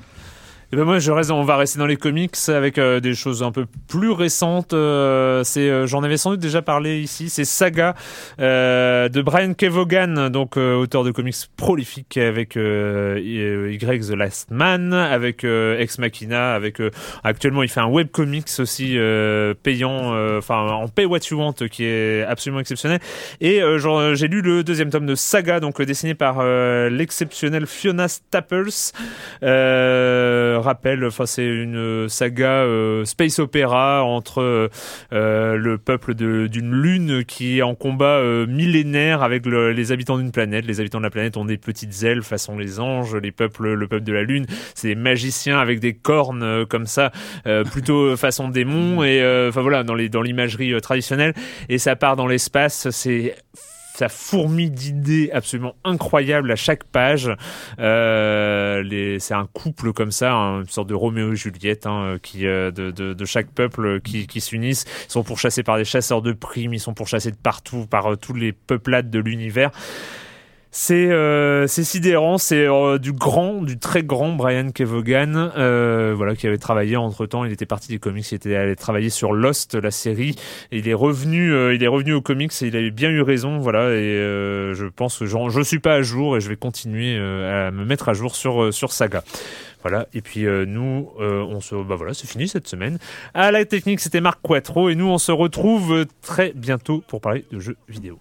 Et ben moi je reste, on va rester dans les comics avec euh, des choses un peu plus récentes. Euh, c'est, euh, j'en avais sans doute déjà parlé ici. C'est Saga euh, de Brian Kevogan, donc euh, auteur de comics prolifique avec Y The Last Man, avec Ex Machina, avec actuellement il fait un web comics aussi payant, enfin en Pay What You Want, qui est absolument exceptionnel. Et genre, j'ai lu le deuxième tome de Saga, donc dessiné par l'exceptionnel Fiona Staples. Euh, rappelle, enfin c'est une saga euh, space opéra entre euh, le peuple d'une lune qui est en combat euh, millénaire avec le, les habitants d'une planète. Les habitants de la planète ont des petites ailes façon les anges. Les peuples, le peuple de la lune, c'est des magiciens avec des cornes comme ça, plutôt façon démon. Et enfin voilà, dans les dans l'imagerie traditionnelle. Et ça part dans l'espace. C'est ça fourmille d'idées absolument incroyables à chaque page. Euh, c'est un couple comme ça, hein, une sorte de Roméo et Juliette, hein, qui euh, de, chaque peuple qui, qui s'unissent. Ils sont pourchassés par des chasseurs de primes, ils sont pourchassés de partout par euh, tous les peuplades de l'univers. C'est euh, c'est sidérant, c'est euh, du grand, du très grand Brian Kevogan, euh, voilà, qui avait travaillé entre temps. Il était parti des comics, il était allé travailler sur Lost, la série. Il est revenu, euh, il est revenu aux comics et il avait bien eu raison, voilà. Et euh, je pense que je suis pas à jour et je vais continuer à me mettre à jour sur sur Saga. Voilà. Et puis nous, on se, bah voilà, c'est fini cette semaine. À la technique, c'était Marc Quattro et nous, on se retrouve très bientôt pour parler de jeux vidéo.